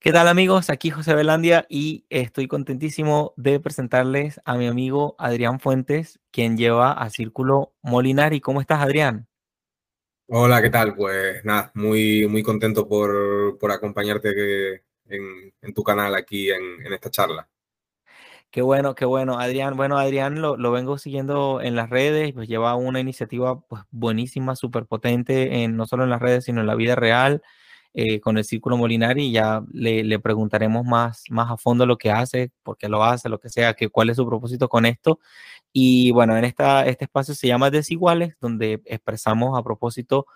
¿Qué tal amigos? Aquí José Belandia y estoy contentísimo de presentarles a mi amigo Adrián Fuentes, quien lleva a Círculo Molinari. ¿Cómo estás, Adrián? Hola, ¿qué tal? Pues nada, muy, muy contento por, por acompañarte en, en, tu canal aquí en, en, esta charla. Qué bueno, qué bueno, Adrián. Bueno, Adrián lo, lo, vengo siguiendo en las redes, pues lleva una iniciativa pues, buenísima, súper potente, en, no solo en las redes, sino en la vida real. Eh, con el Círculo Molinari y ya le, le, preguntaremos más, más a fondo lo que hace, por qué lo hace, lo que sea, que, cuál es su propósito con esto. Y bueno, en esta, este espacio se llama Desiguales, donde expresamos a propósito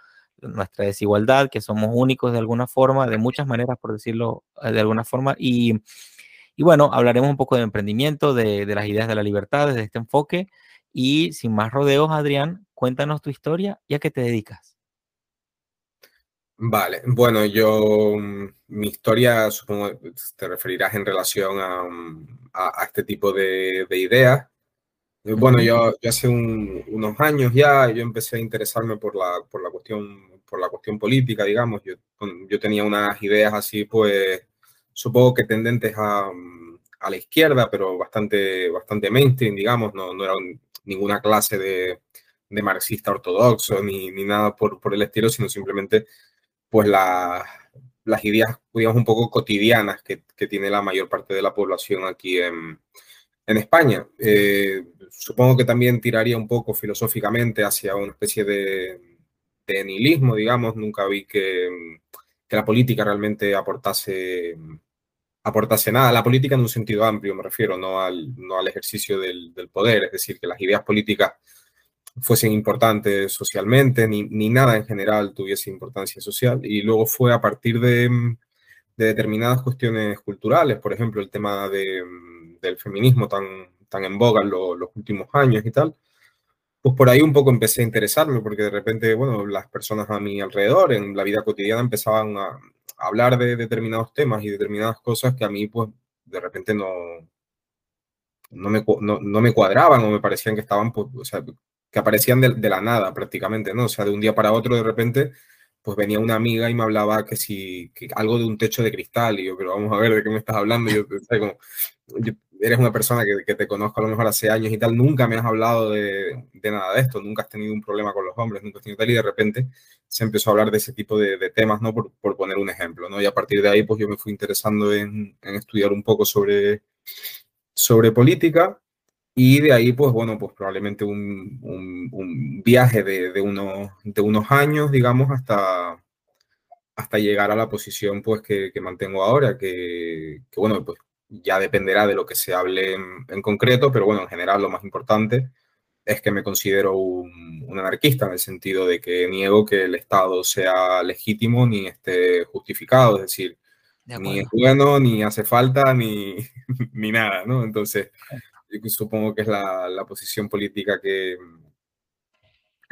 nuestra desigualdad, que somos únicos de alguna forma, de muchas maneras, por decirlo eh, de alguna forma. Y, y bueno, hablaremos un poco de emprendimiento, de, de las ideas de la libertad, desde este enfoque. Y sin más rodeos, Adrián, cuéntanos tu historia y a qué te dedicas. Vale, bueno, yo, mm, mi historia, supongo, te referirás en relación a, mm, a, a este tipo de, de ideas. Eh, bueno, yo, yo hace un, unos años ya, yo empecé a interesarme por la, por la, cuestión, por la cuestión política, digamos. Yo, yo tenía unas ideas así, pues, supongo que tendentes a, mm, a la izquierda, pero bastante, bastante mainstream, digamos. No, no era un, ninguna clase de, de marxista ortodoxo ni, ni nada por, por el estilo, sino simplemente pues la, las ideas, digamos, un poco cotidianas que, que, tiene la mayor parte de la población aquí en, en España. Eh, supongo que también tiraría un poco filosóficamente hacia una especie de, nihilismo, digamos. Nunca vi que, que, la política realmente aportase, aportase nada. La política en un sentido amplio, me refiero, no al, no al ejercicio del, del poder, es decir, que las ideas políticas fuesen importantes socialmente, ni, ni, nada en general tuviese importancia social. Y luego fue a partir de, de determinadas cuestiones culturales, por ejemplo, el tema de, del feminismo tan, tan en boga en lo, los últimos años y tal, pues por ahí un poco empecé a interesarme, porque de repente, bueno, las personas a mi alrededor, en la vida cotidiana, empezaban a hablar de determinados temas y determinadas cosas que a mí, pues, de repente no, no me, no, no, me cuadraban o me parecían que estaban, pues, o sea, que aparecían de, la nada prácticamente, ¿no? O sea, de un día para otro de repente, pues venía una amiga y me hablaba que si, algo de un techo de cristal, y yo, pero vamos a ver de qué me estás hablando, y yo, como, yo, eres una persona que, que, te conozco a lo mejor hace años y tal, nunca me has hablado de, de, nada de esto, nunca has tenido un problema con los hombres, nunca has tenido tal, y de repente se empezó a hablar de ese tipo de, de temas, ¿no? Por, por, poner un ejemplo, ¿no? Y a partir de ahí, pues yo me fui interesando en, en estudiar un poco sobre, sobre política, y de ahí, pues bueno, pues probablemente un, un, un viaje de, de, unos, de unos años, digamos, hasta, hasta llegar a la posición pues que, que mantengo ahora, que, que, bueno, pues ya dependerá de lo que se hable en, en, concreto, pero bueno, en general lo más importante es que me considero un, un, anarquista en el sentido de que niego que el Estado sea legítimo ni esté justificado, es decir, ni es bueno, ni hace falta, ni, ni nada, ¿no? Entonces, supongo que es la, la posición política que,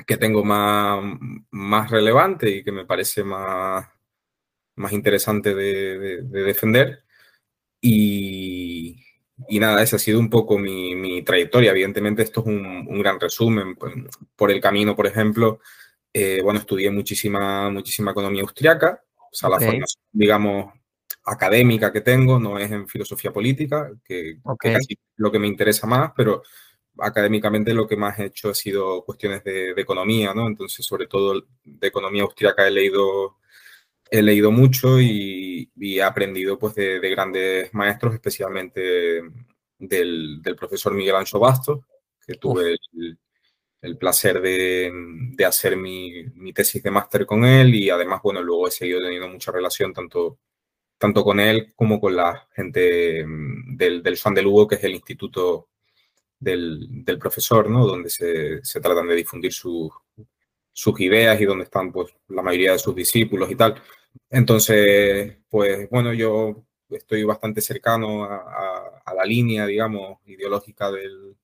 que tengo más, más relevante y que me parece más, más interesante de, de, de defender. Y, y, nada, esa ha sido un poco mi, mi trayectoria. Evidentemente esto es un, un, gran resumen. Por el camino, por ejemplo, eh, bueno, estudié muchísima, muchísima economía austriaca. O sea, okay. la formación, digamos, académica que tengo no es en filosofía política, que, okay. que casi lo que me interesa más, pero académicamente lo que más he hecho ha sido cuestiones de, de economía, ¿no? Entonces, sobre todo de economía austríaca he leído, he leído mucho y, y he aprendido pues de, de, grandes maestros, especialmente del, del profesor Miguel Ancho Bastos, que tuve el, el, placer de, de hacer mi, mi, tesis de máster con él y además, bueno, luego he seguido teniendo mucha relación tanto tanto con él como con la gente mm, del, del Juan que es el instituto del, del profesor, ¿no? donde se, se tratan de difundir su, sus ideas y donde están pues, la mayoría de sus discípulos y tal. Entonces, pues bueno, yo estoy bastante cercano a la línea, digamos, ideológica del,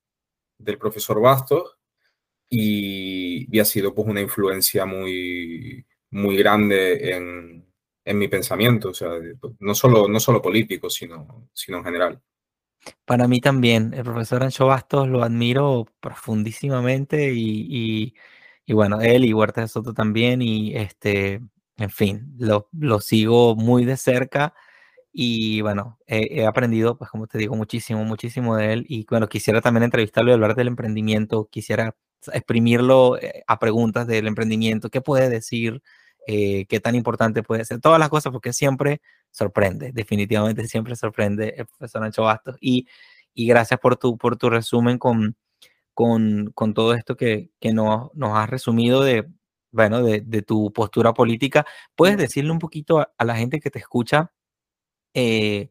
del profesor Bastos y, y, ha sido pues una influencia muy, muy grande en, en mi pensamiento, o sea, no solo, no solo político, sino, sino en general. Para mí también, el profesor Ancho Bastos lo admiro profundísimamente y, y, y bueno, él y Huerta de Soto también y este, en fin, lo, lo sigo muy de cerca Y bueno, he aprendido, pues como te digo, muchísimo, muchísimo de él. Y bueno, quisiera también entrevistarlo y hablar del emprendimiento. Quisiera exprimirlo eh, a preguntas del emprendimiento. ¿Qué puede decir? Eh, ¿Qué tan importante puede ser? Todas las cosas, porque siempre sorprende, definitivamente siempre sorprende el profesor Ancho Bastos. Y, y gracias por tu, por tu resumen con, con, con todo esto que, que nos, nos has resumido de, bueno, de, de, tu postura política. ¿Puedes decirle un poquito a la gente que te escucha? Eh,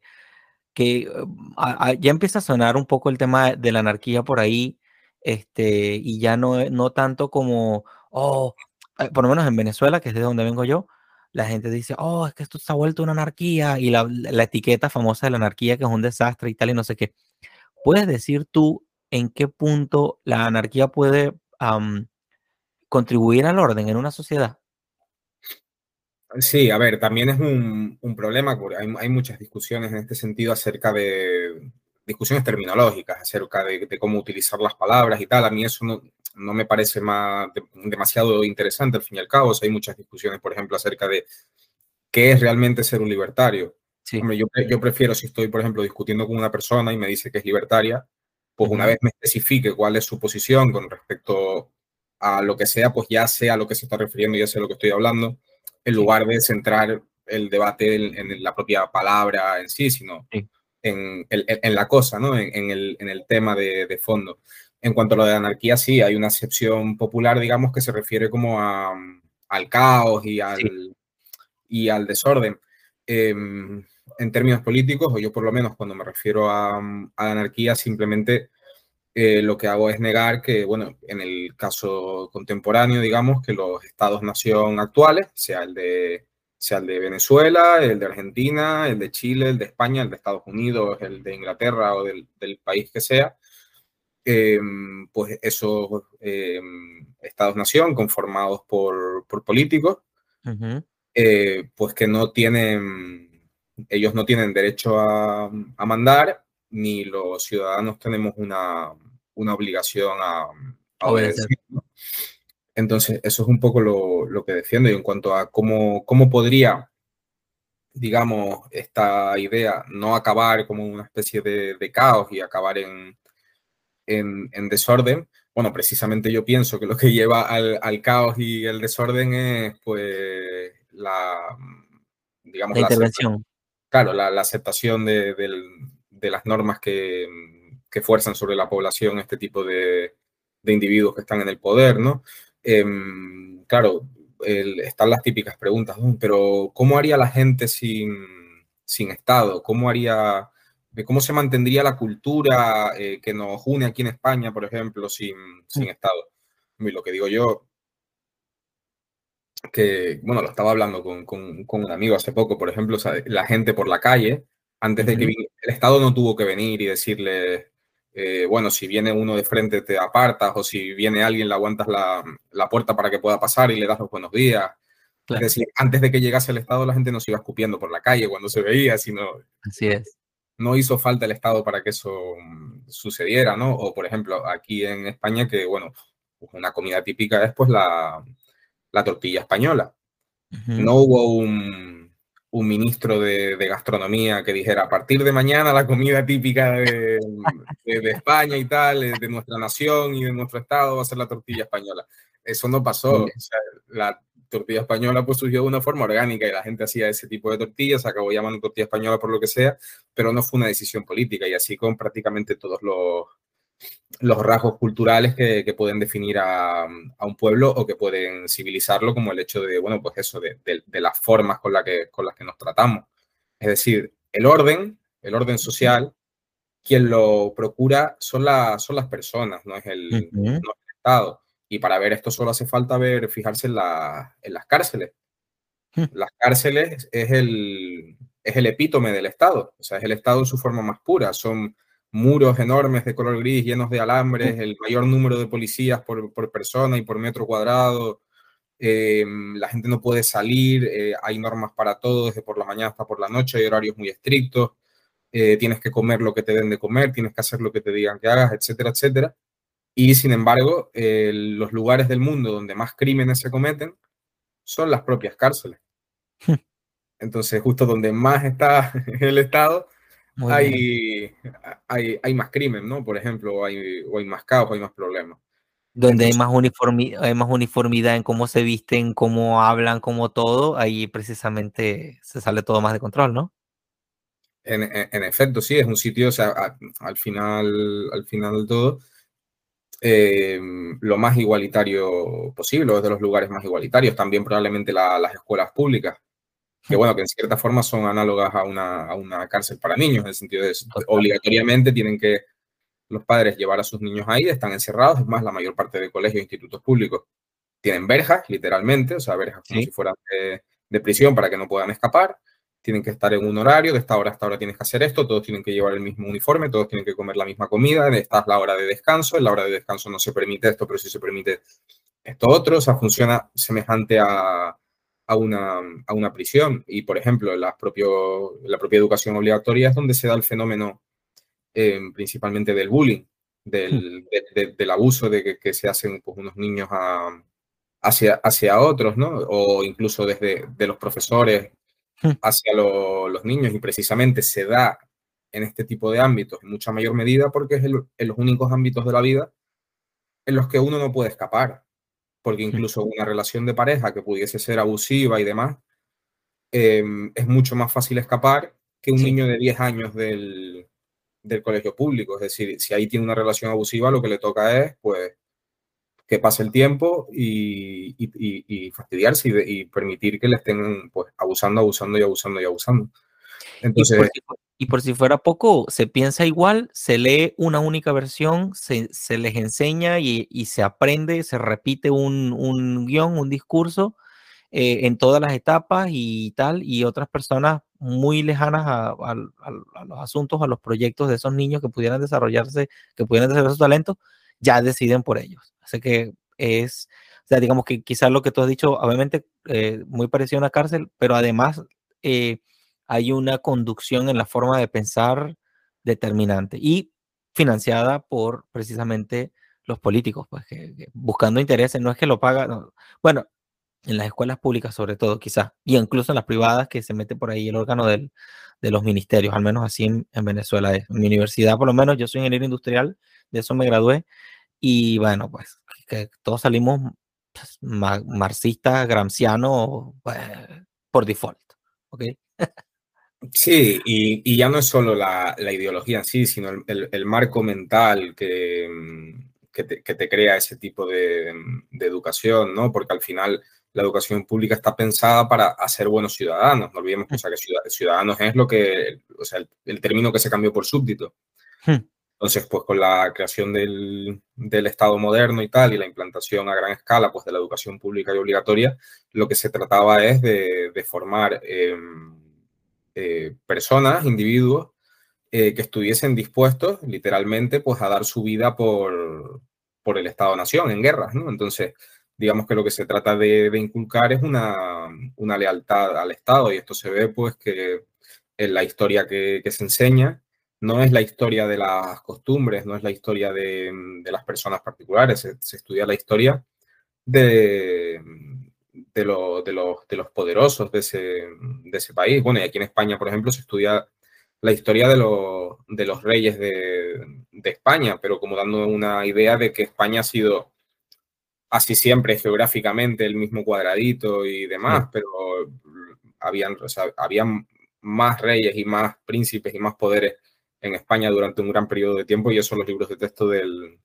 que um, ya empieza a sonar un poco el tema de la anarquía por ahí, este, y ya no, no tanto como, oh, eh, por lo menos en Venezuela, que es de donde vengo yo, la gente dice, oh, es que esto se ha vuelto una anarquía, y la, la etiqueta famosa de la anarquía, que es un desastre y tal, y no sé qué. ¿Puedes decir tú en qué punto la anarquía puede contribuir al orden en una sociedad? Sí, a ver, también es un, un problema, hay, hay, muchas discusiones en este sentido acerca de discusiones terminológicas, acerca de, de, cómo utilizar las palabras y tal. A mí eso no, no me parece más, de, demasiado interesante al fin y al cabo. O sea, hay muchas discusiones, por ejemplo, acerca de qué es realmente ser un libertario. Sí. Hombre, yo, yo, prefiero si estoy, por ejemplo, discutiendo con una persona y me dice que es libertaria, pues una vez me especifique cuál es su posición con respecto a lo que sea, pues ya sé a lo que se está refiriendo, ya sé a lo que estoy hablando en lugar de centrar el debate en, en la propia palabra en sí, sino sí. En, en, en, la cosa, ¿no? En, el, el, tema de, de, fondo. En cuanto a lo de anarquía, sí, hay una acepción popular, digamos, que se refiere como a, al caos y al, sí. y al desorden. Eh, en términos políticos, o yo por lo menos cuando me refiero a, anarquía, simplemente eh, lo que hago es negar que, bueno, en el caso contemporáneo, digamos, que los estados-nación actuales, sea el, de, sea el de Venezuela, el de Argentina, el de Chile, el de España, el de Estados Unidos, el de Inglaterra o del, del país que sea, eh, pues esos eh, estados-nación conformados por, por políticos, uh -huh. pues que no tienen, ellos no tienen derecho a, a mandar ni los ciudadanos tenemos una, una obligación a, a obedecer. Entonces, eso es un poco lo, lo, que defiendo. Y en cuanto a cómo, cómo podría, digamos, esta idea no acabar como una especie de, de caos y acabar en, en, en, desorden, bueno, precisamente yo pienso que lo que lleva al, al caos y el desorden es, pues, la, digamos, la intervención. La, claro, la, la aceptación de, de, de, las normas que, que fuerzan sobre la población este tipo de, de individuos que están en el poder, ¿no? Eh, claro, el, están las típicas preguntas, pero ¿cómo haría la gente sin, sin Estado? ¿Cómo haría, cómo se mantendría la cultura eh, que nos une aquí en España, por ejemplo, sin, sin Estado? Y lo que digo yo, que, bueno, lo estaba hablando con, con, con un amigo hace poco, por ejemplo, o sea, la gente por la calle, antes de que el Estado no tuvo que venir y decirle, eh, bueno, si viene uno de frente te apartas o si viene alguien le aguantas la, la puerta para que pueda pasar y le das los buenos días. Claro. Es decir, antes de que llegase el Estado la gente no se iba escupiendo por la calle cuando se veía, sino... Así es. No hizo falta el Estado para que eso sucediera, ¿no? O, por ejemplo, aquí en España, que, bueno, una comida típica es pues la, la tortilla española. Uh -huh. No hubo un, un ministro de, de, gastronomía que dijera a partir de mañana la comida típica de, de, de, España y tal, de nuestra nación y de nuestro estado va a ser la tortilla española. Eso no pasó. O sea, la tortilla española pues surgió de una forma orgánica y la gente hacía ese tipo de tortillas, se acabó llamando tortilla española por lo que sea, pero no fue una decisión política y así con prácticamente todos los, los rasgos culturales que, que pueden definir a, a, un pueblo o que pueden civilizarlo, como el hecho de, bueno, pues eso, de, de, de, las formas con, la que, con las que nos tratamos. Es decir, el orden, el orden social, quien lo procura son, la, son las personas, no es, el, uh -huh. no es el Estado. Y para ver esto solo hace falta ver, fijarse en, la, en las cárceles. -huh. Las cárceles es el, es el epítome del Estado, o sea, es el Estado en su forma más pura. Son muros enormes de color gris llenos de alambres, el mayor número de policías por, por persona y por metro cuadrado. Eh, la gente no puede salir, eh, hay normas para todo, desde por la mañana hasta por la noche, hay horarios muy estrictos, eh, tienes que comer lo que te den de comer, tienes que hacer lo que te digan que hagas, etcétera, etcétera. Y sin embargo, eh, los lugares del mundo donde más crímenes se cometen son las propias cárceles. Entonces, justo donde más está el Estado, hay, hay, hay, más crimen, ¿no? Por ejemplo, hay, o hay más caos, hay más problemas. Donde hay, más uniformidad, hay más uniformidad en cómo se visten, cómo hablan, cómo todo, ahí precisamente se sale todo más de control, ¿no? En, en, efecto, sí, es un sitio, o sea, al final, al final de todo, eh, lo más igualitario posible, o es de los lugares más igualitarios. También probablemente las escuelas públicas, que bueno, que en cierta forma son análogas a una, a una cárcel para niños, en el sentido de obligatoriamente tienen que los padres llevar a sus niños ahí, están encerrados, es más, la mayor parte de colegios e institutos públicos tienen verjas, literalmente, o sea, verjas como si fueran de, de, prisión para que no puedan escapar, tienen que estar en un horario, de esta hora a esta hora tienes que hacer esto, todos tienen que llevar el mismo uniforme, todos tienen que comer la misma comida, esta es la hora de descanso, en la hora de descanso no se permite esto, pero sí se permite esto otro, o sea, funciona semejante a, a una, a una prisión. Y, por ejemplo, la, propio, la propia educación obligatoria es donde se da el fenómeno eh, principalmente del bullying, del, hmm. del abuso de que, se hacen pues, unos niños hacia, hacia otros, ¿no? O incluso desde de los profesores hmm. hacia los niños y precisamente se da en este tipo de ámbitos en mucha mayor medida porque es en los únicos ámbitos de la vida en los que uno no puede escapar porque incluso una relación de pareja que pudiese ser abusiva y demás, em, es mucho más fácil escapar que un niño de 10 años del, del, colegio público. Es decir, si ahí tiene una relación abusiva, lo que le toca es, pues, que pase el tiempo y, y, fastidiarse y, permitir que le estén, pues, abusando, abusando y abusando y abusando. Entonces... Y por si fuera poco, se piensa igual, se lee una única versión, se, les enseña y, se aprende, se repite un, un guion, un discurso eh, en todas las etapas y tal, y otras personas muy lejanas a, los asuntos, a los proyectos de esos niños que pudieran desarrollarse, que pudieran desarrollar su talento, ya deciden por ellos. Así que es, o digamos que quizás lo que tú has dicho, obviamente eh, muy parecido a una cárcel, pero además... Eh, hay una conducción en la forma de pensar determinante y financiada por precisamente los políticos, pues buscando intereses, no es que lo paga, bueno, en las escuelas públicas sobre todo, quizás, y incluso en las privadas que se mete por ahí el órgano de los ministerios, al menos así en, Venezuela. En mi universidad, por lo menos, yo soy ingeniero industrial, de eso me gradué, y bueno, pues que todos salimos pues, marxistas, gramscianos, pues, por default, ¿ok? Sí, y, ya no es solo la, ideología en sí, sino el, marco mental que, mm, que, te, crea ese tipo de, educación, ¿no? Porque al final la educación pública está pensada para hacer buenos ciudadanos. No olvidemos que, que ciudadanos es lo que, o sea, el, término que se cambió por súbdito. Entonces, pues con la creación del, Estado moderno y tal, y la implantación a gran escala pues, de la educación pública y obligatoria, lo que se trataba es de, formar... Em, eh, personas, individuos, eh, que estuviesen dispuestos literalmente pues a dar su vida por, el Estado-Nación en guerras. Entonces, digamos que lo que se trata de, inculcar es una, lealtad al Estado y esto se ve pues que en la historia que, se enseña no es la historia de las costumbres, no es la historia de, de las personas particulares, se, se, estudia la historia de, de, lo, de, los, de los poderosos de ese, de ese país. Bueno, y aquí en España, por ejemplo, se estudia la historia de, los, de los reyes de, de, España, pero como dando una idea de que España ha sido así siempre geográficamente el mismo cuadradito y demás, pero habían, o sea, habían más reyes y más príncipes y más poderes en España durante un gran periodo de tiempo y esos son los libros de texto del...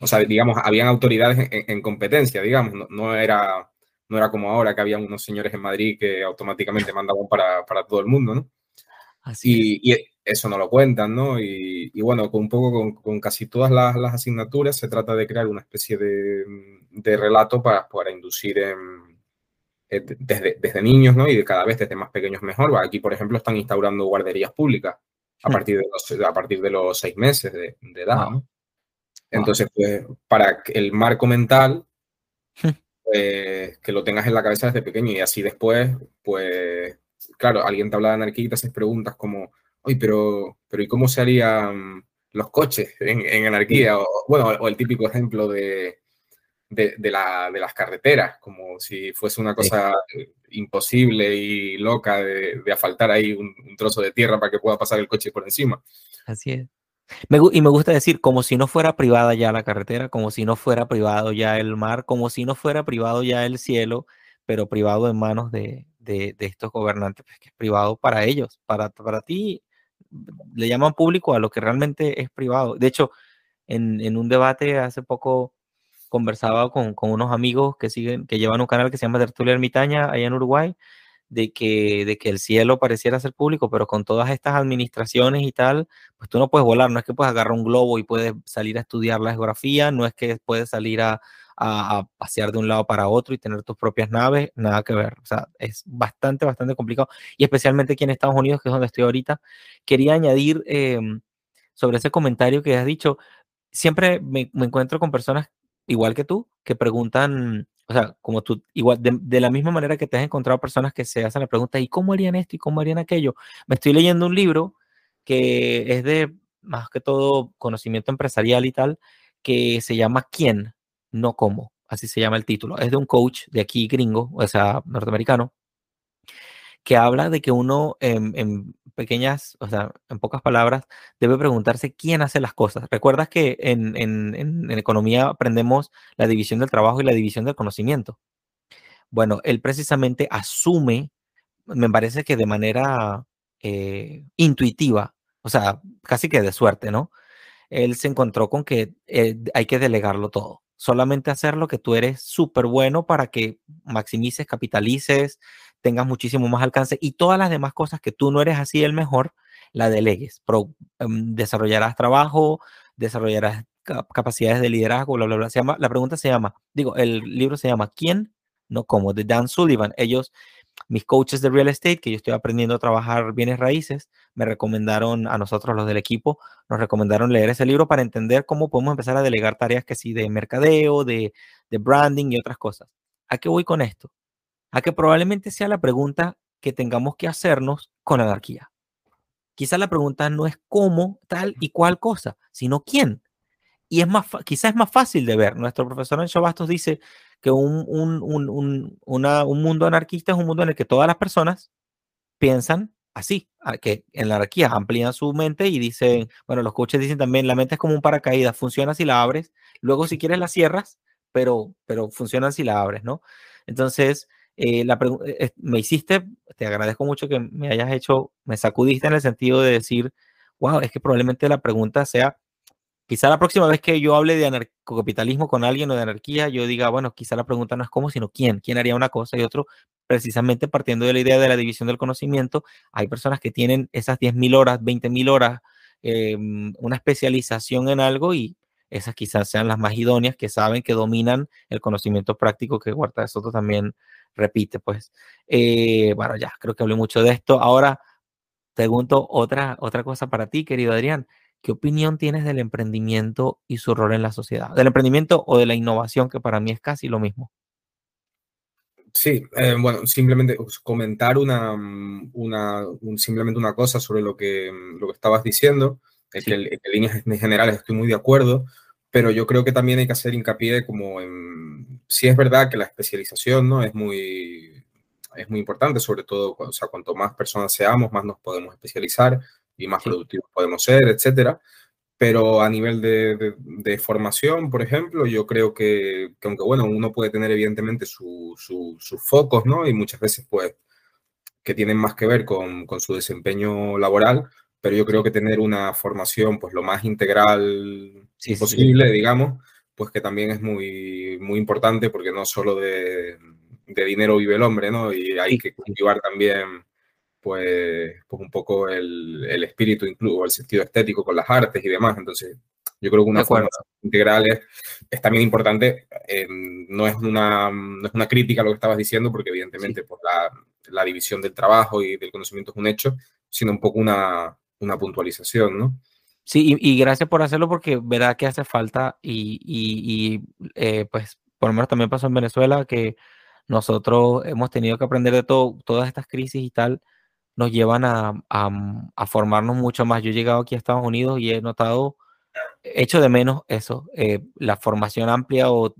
O sea, digamos, habían autoridades en, competencia, digamos, no, no, era no era como ahora que había unos señores en Madrid que automáticamente mandaban para, para todo el mundo, ¿no? Así y, y, eso no lo cuentan, ¿no? Y, y bueno, con un poco con, con casi todas las, las, asignaturas se trata de crear una especie de, de relato para, para inducir en, eh, desde, desde, niños, ¿no? Y de cada vez desde más pequeños mejor. Aquí, por ejemplo, están instaurando guarderías públicas a hmm. partir de los, a partir de los seis meses de, de edad, ¿no? Entonces, pues, para el marco mental hmm. Pues, que lo tengas en la cabeza desde pequeño y así después, pues, claro, alguien te habla de anarquía y te haces preguntas como, oye, pero, pero ¿y cómo se harían los coches en, anarquía? O, bueno, o el típico ejemplo de, de, la, de, las carreteras, como si fuese una cosa eh, imposible y loca de, de asfaltar ahí un, trozo de tierra para que pueda pasar el coche por encima. Así es. y me gusta decir, como si no fuera privada ya la carretera, como si no fuera privado ya el mar, como si no fuera privado ya el cielo, pero privado en manos de, de, estos gobernantes, pues, que es privado para ellos, para, para ti le llaman público a lo que realmente es privado. De hecho, en, en un debate hace poco conversaba con, unos amigos que siguen, que llevan un canal que se llama Tertulia Ermitaña allá en Uruguay, de que, de que el cielo pareciera ser público, pero con todas estas administraciones y tal, pues tú no puedes volar, no es que puedes agarrar un globo y puedes salir a estudiar la geografía, no es que puedes salir a, a, pasear de un lado para otro y tener tus propias naves, nada que ver. O sea, es bastante, bastante complicado. Y especialmente aquí en Estados Unidos, que es donde estoy ahorita, quería añadir em, sobre ese comentario que has dicho. Siempre me, encuentro con personas igual que tú, que preguntan, o sea, como tú, igual, de, la misma manera que te has encontrado personas que se hacen la pregunta, ¿y cómo harían esto y cómo harían aquello? Me estoy leyendo un libro que es de más que todo conocimiento empresarial y tal, que se llama ¿Quién? no como, así se llama el título. Es de un coach de aquí gringo, o sea, norteamericano, que habla de que uno en, pequeñas, o sea, en pocas palabras, debe preguntarse quién hace las cosas. ¿Recuerdas que en, en, economía aprendemos la división del trabajo y la división del conocimiento? Bueno, él precisamente asume, me parece que de manera eh, intuitiva, o sea, casi que de suerte, ¿no? Él se encontró con que eh, hay que delegarlo todo solamente hacer lo que tú eres súper bueno para que maximices, capitalices, tengas muchísimo más alcance y todas las demás cosas que tú no eres así el mejor, la delegues. Em, desarrollarás trabajo, desarrollarás capacidades de liderazgo, bla, bla, bla. Se llama, la pregunta se llama, digo, el libro se llama ¿Quién? No como, de Dan Sullivan. Ellos mis coaches de real estate, que yo estoy aprendiendo a trabajar bienes raíces, me recomendaron a nosotros, los del equipo, nos recomendaron leer ese libro para entender cómo podemos empezar a delegar tareas que sí de mercadeo, de, de branding y otras cosas. ¿A qué voy con esto? A que probablemente sea la pregunta que tengamos que hacernos con anarquía. Quizás la pregunta no es cómo, tal y cual cosa, sino quién. Y es más, quizás es más fácil de ver. Nuestro profesor Ancho Bastos dice que un, un, un, un, mundo anarquista es un mundo en el que todas las personas piensan así, que en la anarquía amplían su mente y dicen, bueno, los coaches dicen también, la mente es como un paracaídas, funciona si la abres, luego si quieres la cierras, pero, pero funciona si la abres, ¿no? Entonces, eh, la eh, me hiciste, te agradezco mucho que me hayas hecho, me sacudiste en el sentido de decir, wow, es que probablemente la pregunta sea, Quizá la próxima vez que yo hable de anarcocapitalismo con alguien o de anarquía, yo diga, bueno, quizá la pregunta no es cómo, sino quién. ¿Quién haría una cosa y otro? Precisamente partiendo de la idea de la división del conocimiento, hay personas que tienen esas 10.000 horas, 20.000 horas, em, una especialización en algo y esas quizás sean las más idóneas, que saben que dominan el conocimiento práctico que Huerta de Soto también repite. Pues, eh, bueno, ya, creo que hablé mucho de esto. Ahora, pregunto otra, otra cosa para ti, querido Adrián. ¿Qué opinión tienes del emprendimiento y su rol en la sociedad? Del emprendimiento o de la innovación, que para mí es casi lo mismo. Sí, eh, bueno, simplemente comentar una, mm, una simplemente una cosa sobre lo que, mm, lo que estabas diciendo, es que en líneas generales estoy muy de acuerdo, pero yo creo que también hay que hacer hincapié como en, sí es verdad que la especialización ¿no? es, muy, es muy importante, sobre todo, o sea, cuanto más personas seamos, más nos podemos especializar, y más productivos podemos ser, etcétera. Pero a nivel de, de, formación, por ejemplo, yo creo que, que, aunque bueno, uno puede tener evidentemente sus focos, ¿no? Y muchas veces, pues, que tienen más que ver con, con, su desempeño laboral, pero yo creo que tener una formación, pues, lo más integral posible, digamos, pues que también es muy, muy importante porque no solo de, de dinero vive el hombre, ¿no? Y hay que cultivar también pues, pues un poco el, el espíritu incluso, el sentido estético con las artes y demás. Entonces, yo creo que una forma integral es, también importante. Eh, no, es una, no es una crítica a lo que estabas diciendo, porque evidentemente pues, la, la, división del trabajo y del conocimiento es un hecho, sino un poco una, una puntualización, ¿no? Sí, y, y, gracias por hacerlo porque verá que hace falta y, y, y eh, pues por lo menos también pasó en Venezuela que nosotros hemos tenido que aprender de todo, todas estas crisis y tal nos llevan a, a, formarnos mucho más. Yo he llegado aquí a Estados Unidos y he notado, hecho de menos eso, eh, la formación amplia o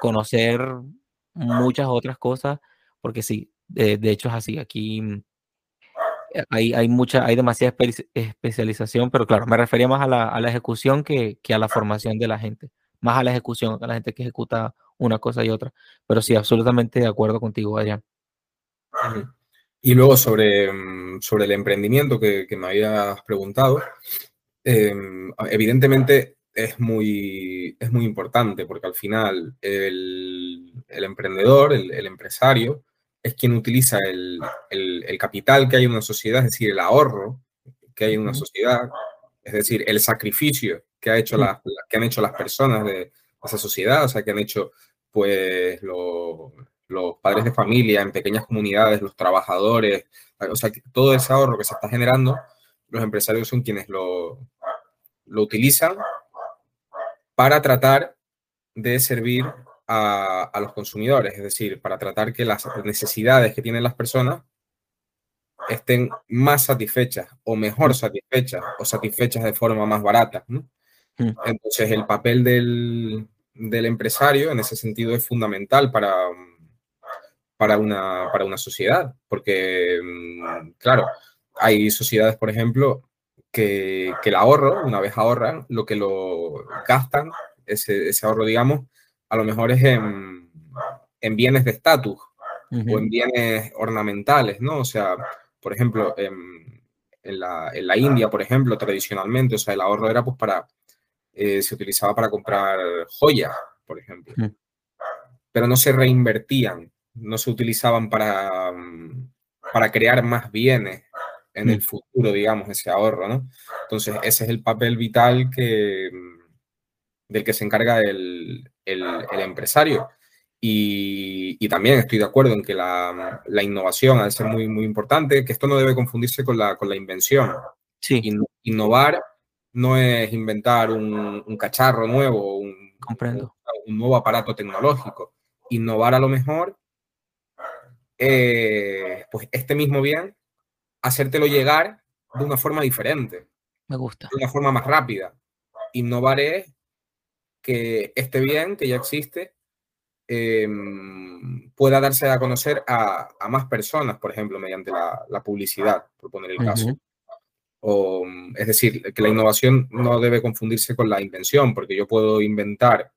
conocer muchas otras cosas, porque sí, de, hecho es así. Aquí hay, hay mucha, hay demasiada especialización, pero claro, me refería más a la, a la ejecución que, que, a la formación de la gente, más a la ejecución, a la gente que ejecuta una cosa y otra. Pero sí, absolutamente de acuerdo contigo, Adrián. Y luego sobre, mm, sobre el emprendimiento que, que me habías preguntado, em, evidentemente es muy, es muy importante porque al final el, el emprendedor, el, el, empresario, es quien utiliza el, el, capital que hay en una sociedad, es decir, el ahorro que hay en una sociedad, es decir, el sacrificio que, ha hecho la, que han hecho las personas de esa sociedad, o sea, que han hecho pues los los padres de familia en pequeñas comunidades, los trabajadores, o sea, todo ese ahorro que se está generando, los empresarios son quienes lo, lo utilizan para tratar de servir a, a, los consumidores, es decir, para tratar que las necesidades que tienen las personas estén más satisfechas o mejor satisfechas o satisfechas de forma más barata. ¿no? Mm. Entonces, el papel del, del empresario en ese sentido es fundamental para, para una, para una sociedad, porque, mm, claro, hay sociedades, por ejemplo, que, que, el ahorro, una vez ahorran, lo que lo gastan, ese, ese ahorro, digamos, a lo mejor es en, en bienes de estatus o en bienes ornamentales, ¿no? O sea, por ejemplo, en, en, la, en, la, India, por ejemplo, tradicionalmente, o sea, el ahorro era pues para, eh, se utilizaba para comprar joyas, por ejemplo, pero no se reinvertían no se utilizaban para, para crear más bienes en el futuro, digamos, ese ahorro, ¿no? Entonces, ese es el papel vital que, del que se encarga el, el, empresario. Y, y, también estoy de acuerdo en que la, la, innovación ha de ser muy, muy importante, que esto no debe confundirse con la, con la invención. Sí. innovar no es inventar un, un cacharro nuevo, un, Comprendo. un nuevo aparato tecnológico. Innovar a lo mejor eh, pues este mismo bien, hacértelo llegar de una forma diferente. Me gusta. De una forma más rápida. Innovar es que este bien que ya existe em, pueda darse a conocer a, más personas, por ejemplo, mediante la, publicidad, por poner el caso. O, es decir, que la innovación no debe confundirse con la invención, porque yo puedo inventar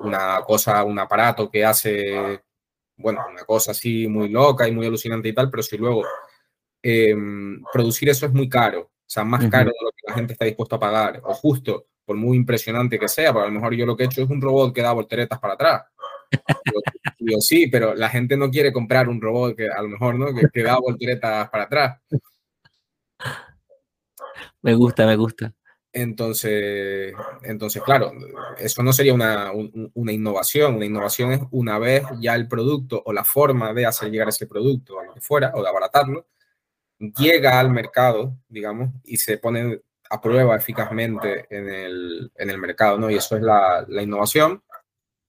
una cosa, un aparato que hace bueno, una cosa así muy loca y muy alucinante y tal, pero si luego em, producir eso es muy caro, o sea, más caro de lo que la gente está dispuesta a pagar, o justo, por muy impresionante que sea, porque a lo mejor yo lo que he hecho es un robot que da volteretas para atrás. Yo, sí, pero la gente no quiere comprar un robot que a lo mejor, ¿no? Que, que da volteretas para atrás. Me gusta, me gusta. Entonces, entonces, claro, eso no sería una, una, innovación. Una innovación es una vez ya el producto o la forma de hacer llegar ese producto a lo que fuera o de abaratarlo, llega al mercado, digamos, y se pone a prueba eficazmente en el, en el mercado, ¿no? Y eso es la, la innovación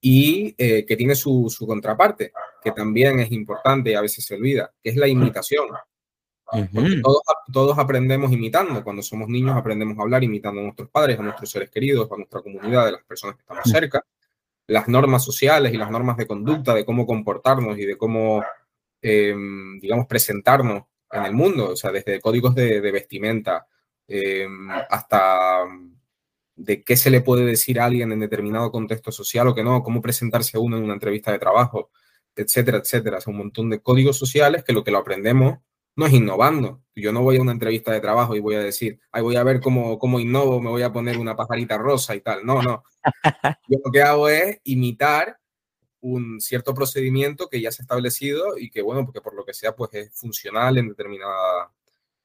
y eh, que tiene su, su contraparte, que también es importante y a veces se olvida, que es la imitación todos, todos, aprendemos imitando. Cuando somos niños aprendemos a hablar imitando a nuestros padres, a nuestros seres queridos, a nuestra comunidad, a las personas que estamos cerca. Las normas sociales y las normas de conducta, de cómo comportarnos y de cómo, em, digamos, presentarnos en el mundo. O sea, desde códigos de, vestimenta em, hasta de qué se le puede decir a alguien en determinado contexto social o que no, cómo presentarse uno en una entrevista de trabajo, etcétera, etcétera. O un montón de códigos sociales que lo que lo aprendemos no es innovando. Yo no voy a una entrevista de trabajo y voy a decir, ay, voy a ver cómo, cómo innovo, me voy a poner una pajarita rosa y tal. No, no. Yo lo que hago es imitar un cierto procedimiento que ya se ha establecido y que, bueno, porque por lo que sea, pues es funcional en determinada,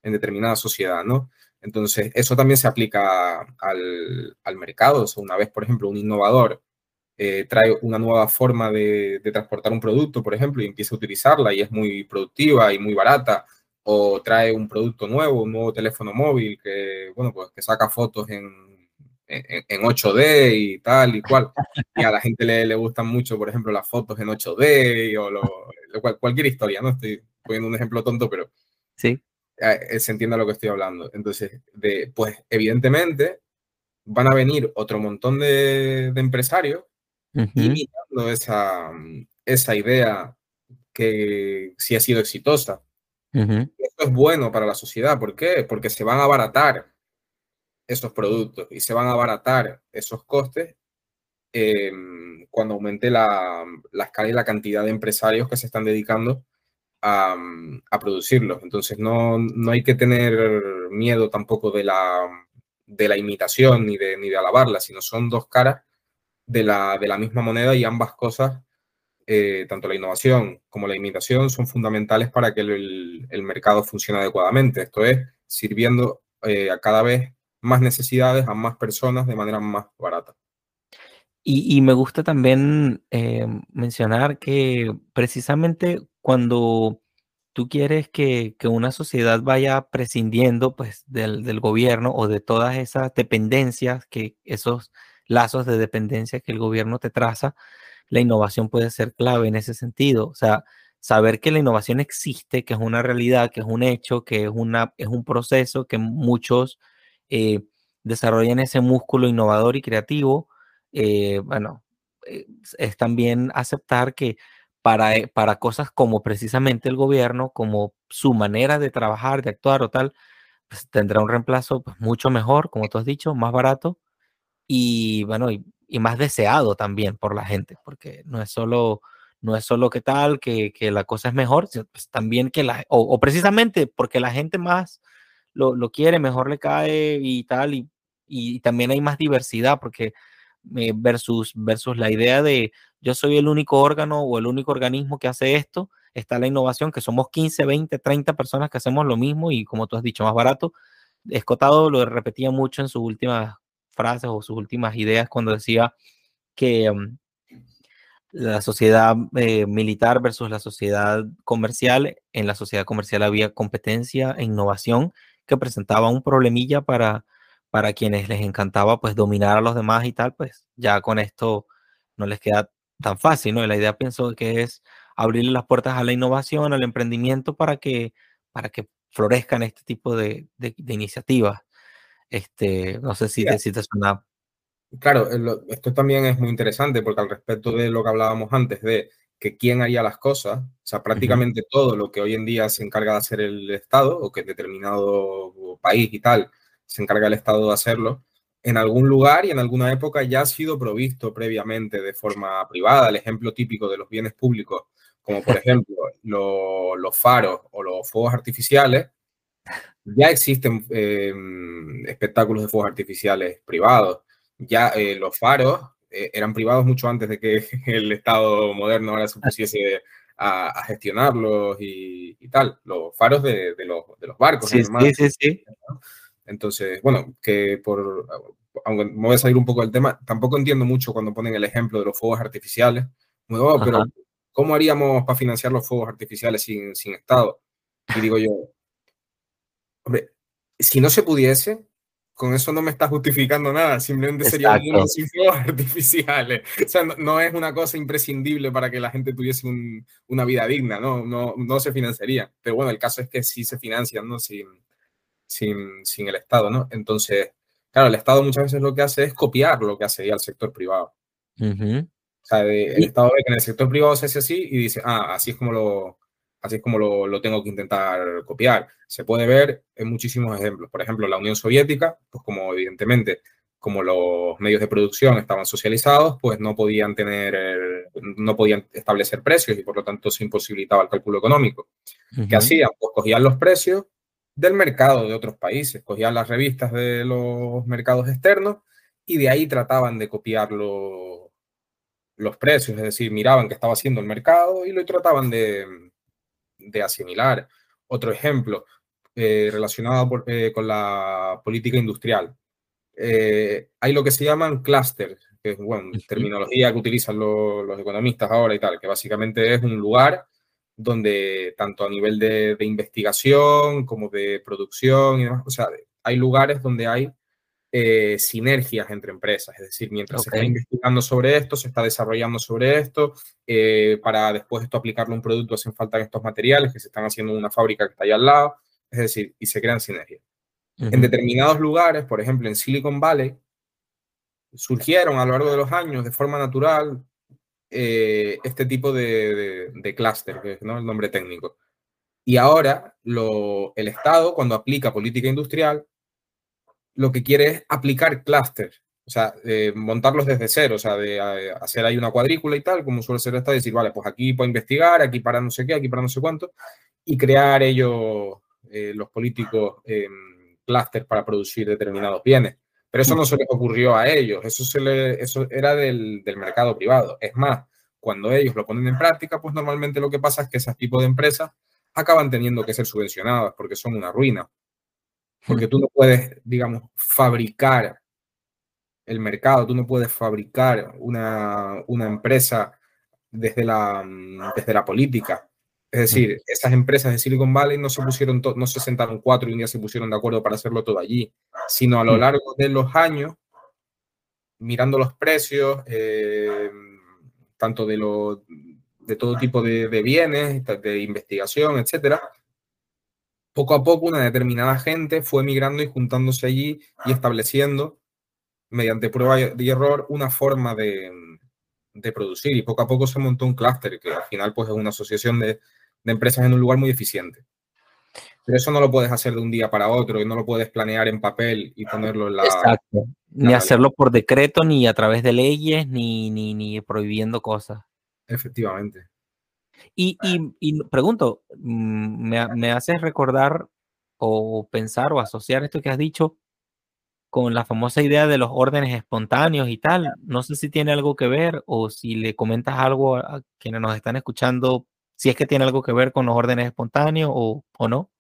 en determinada sociedad, ¿no? Entonces, eso también se aplica al, al mercado. O sea, una vez, por ejemplo, un innovador eh, trae una nueva forma de, de, transportar un producto, por ejemplo, y empieza a utilizarla y es muy productiva y muy barata, o trae un producto nuevo, un nuevo teléfono móvil que, bueno, pues que saca fotos en, en, en 8D y tal y cual. Y a la gente le, le, gustan mucho, por ejemplo, las fotos en 8D o lo, cualquier historia, ¿no? Estoy poniendo un ejemplo tonto, pero sí. Eh, se entiende lo que estoy hablando. Entonces, de, pues evidentemente van a venir otro montón de, de empresarios imitando esa, esa idea que sí ha sido exitosa. Esto es bueno para la sociedad. ¿Por qué? Porque se van a abaratar esos productos y se van a abaratar esos costes em, cuando aumente la, la, escala y la cantidad de empresarios que se están dedicando a, a producirlos. Entonces no, no, hay que tener miedo tampoco de la, de la imitación ni de, ni de alabarla, sino son dos caras de la, de la misma moneda y ambas cosas, eh, tanto la innovación como la imitación, son fundamentales para que el, mercado funcione adecuadamente. Esto es, sirviendo eh, a cada vez más necesidades a más personas de manera más barata. Y, me gusta también eh, mencionar que precisamente cuando tú quieres que, una sociedad vaya prescindiendo pues, del, del, gobierno o de todas esas dependencias, que esos lazos de dependencia que el gobierno te traza, la innovación puede ser clave en ese sentido. O sea, saber que la innovación existe, que es una realidad, que es un hecho, que es, una, es un proceso, que muchos eh, desarrollan ese músculo innovador y creativo, eh, bueno, eh, es también aceptar que para, para cosas como precisamente el gobierno, como su manera de trabajar, de actuar o tal, pues tendrá un reemplazo pues, mucho mejor, como tú has dicho, más barato y bueno, y, más deseado también por la gente, porque no es solo, no es solo que tal, que, que la cosa es mejor, pues también que la, o, precisamente porque la gente más lo, lo, quiere, mejor le cae y tal, y, y también hay más diversidad, porque eh, versus, versus la idea de yo soy el único órgano o el único organismo que hace esto, está la innovación, que somos 15, 20, 30 personas que hacemos lo mismo y como tú has dicho, más barato. Escotado lo repetía mucho en sus últimas frases o sus últimas ideas cuando decía que mm, la sociedad eh, militar versus la sociedad comercial, en la sociedad comercial había competencia e innovación que presentaba un problemilla para, para quienes les encantaba pues dominar a los demás y tal, pues ya con esto no les queda tan fácil, ¿no? la idea pienso que es abrirle las puertas a la innovación, al emprendimiento para que, para que florezcan este tipo de, de iniciativas. Este, no sé si, necesitas una Claro, eh, esto también es muy interesante porque al respecto de lo que hablábamos antes de que quién haría las cosas, o sea, prácticamente todo lo que hoy en día se encarga de hacer el Estado o que determinado país y tal se encarga el Estado de hacerlo, en algún lugar y en alguna época ya ha sido provisto previamente de forma privada. El ejemplo típico de los bienes públicos, como por ejemplo los faros o los fuegos artificiales, ya existen em, espectáculos de fuegos artificiales privados. Ya eh, los faros eh, eran privados mucho antes de que el Estado moderno ahora se pusiese a, gestionarlos y, tal. Los faros de, los, barcos. Sí, sí, sí, Entonces, bueno, que por, aunque me voy a salir un poco del tema, tampoco entiendo mucho cuando ponen el ejemplo de los fuegos artificiales. Oh, pero ¿cómo haríamos para financiar los fuegos artificiales sin, sin Estado? Y digo yo, Hombre, si no se pudiese, con eso no me está justificando nada, simplemente sería un mundo sin fuegos artificiales. O sea, no, es una cosa imprescindible para que la gente tuviese una vida digna, ¿no? ¿no? No se financiaría. Pero bueno, el caso es que sí se financian, ¿no? Sin, sin, sin el Estado, ¿no? Entonces, claro, el Estado muchas veces lo que hace es copiar lo que hace ya el sector privado. O sea, el Estado ve que en el sector privado se hace así y dice, ah, así es como lo, así es como lo, tengo que intentar copiar. Se puede ver en muchísimos ejemplos. Por ejemplo, la Unión Soviética, pues como evidentemente, como los medios de producción estaban socializados, pues no podían tener, no podían establecer precios y por lo tanto se imposibilitaba el cálculo económico. ¿Qué hacían? Pues cogían los precios del mercado de otros países, cogían las revistas de los mercados externos y de ahí trataban de copiar los precios, es decir, miraban qué estaba haciendo el mercado y lo trataban de, de asimilar. Otro ejemplo eh, relacionado eh, con la política industrial. Eh, hay lo que se llaman clusters, que es bueno, terminología que utilizan los economistas ahora y tal, que básicamente es un lugar donde tanto a nivel de, de investigación como de producción y demás, o sea, hay lugares donde hay eh, sinergias entre empresas. Es decir, mientras se está investigando sobre esto, se está desarrollando sobre esto, eh, para después esto aplicarlo a un producto hacen falta estos materiales que se están haciendo en una fábrica que está ahí al lado. Es decir, y se crean sinergias. En determinados lugares, por ejemplo, en Silicon Valley, surgieron a lo largo de los años de forma natural eh, este tipo de, de, clúster, que es ¿no? el nombre técnico. Y ahora el Estado, cuando aplica política industrial, lo que quiere es aplicar clúster, o sea, montarlos desde cero, o sea, de hacer ahí una cuadrícula y tal, como suele ser esta, decir, vale, pues aquí para investigar, aquí para no sé qué, aquí para no sé cuánto, y crear ellos, eh, los políticos, eh, clúster para producir determinados bienes. Pero eso no se les ocurrió a ellos, eso, se le, eso era del, del, mercado privado. Es más, cuando ellos lo ponen en práctica, pues normalmente lo que pasa es que ese tipo de empresas acaban teniendo que ser subvencionadas porque son una ruina. Porque tú no puedes, digamos, fabricar el mercado, tú no puedes fabricar una, una empresa desde la, desde la política. Es decir, esas empresas de Silicon Valley no se pusieron, no se sentaron cuatro y un día se pusieron de acuerdo para hacerlo todo allí, sino a lo largo de los años, mirando los precios, eh, tanto de, lo, de todo tipo de, de, bienes, de investigación, etcétera, poco a poco una determinada gente fue migrando y juntándose allí y estableciendo, mediante prueba y error, una forma de, de producir. Y poco a poco se montó un clúster, que al final pues, es una asociación de, de empresas en un lugar muy eficiente. Pero eso no lo puedes hacer de un día para otro y no lo puedes planear en papel y ponerlo en la... Exacto. Ni hacerlo por decreto, ni a través de leyes, ni, ni, ni prohibiendo cosas. Efectivamente. Y, y, y pregunto, mm, me, me haces recordar o pensar o asociar esto que has dicho con la famosa idea de los órdenes espontáneos y tal. No sé si tiene algo que ver o si le comentas algo a quienes nos están escuchando si es que tiene algo que ver con los órdenes espontáneos o, o no.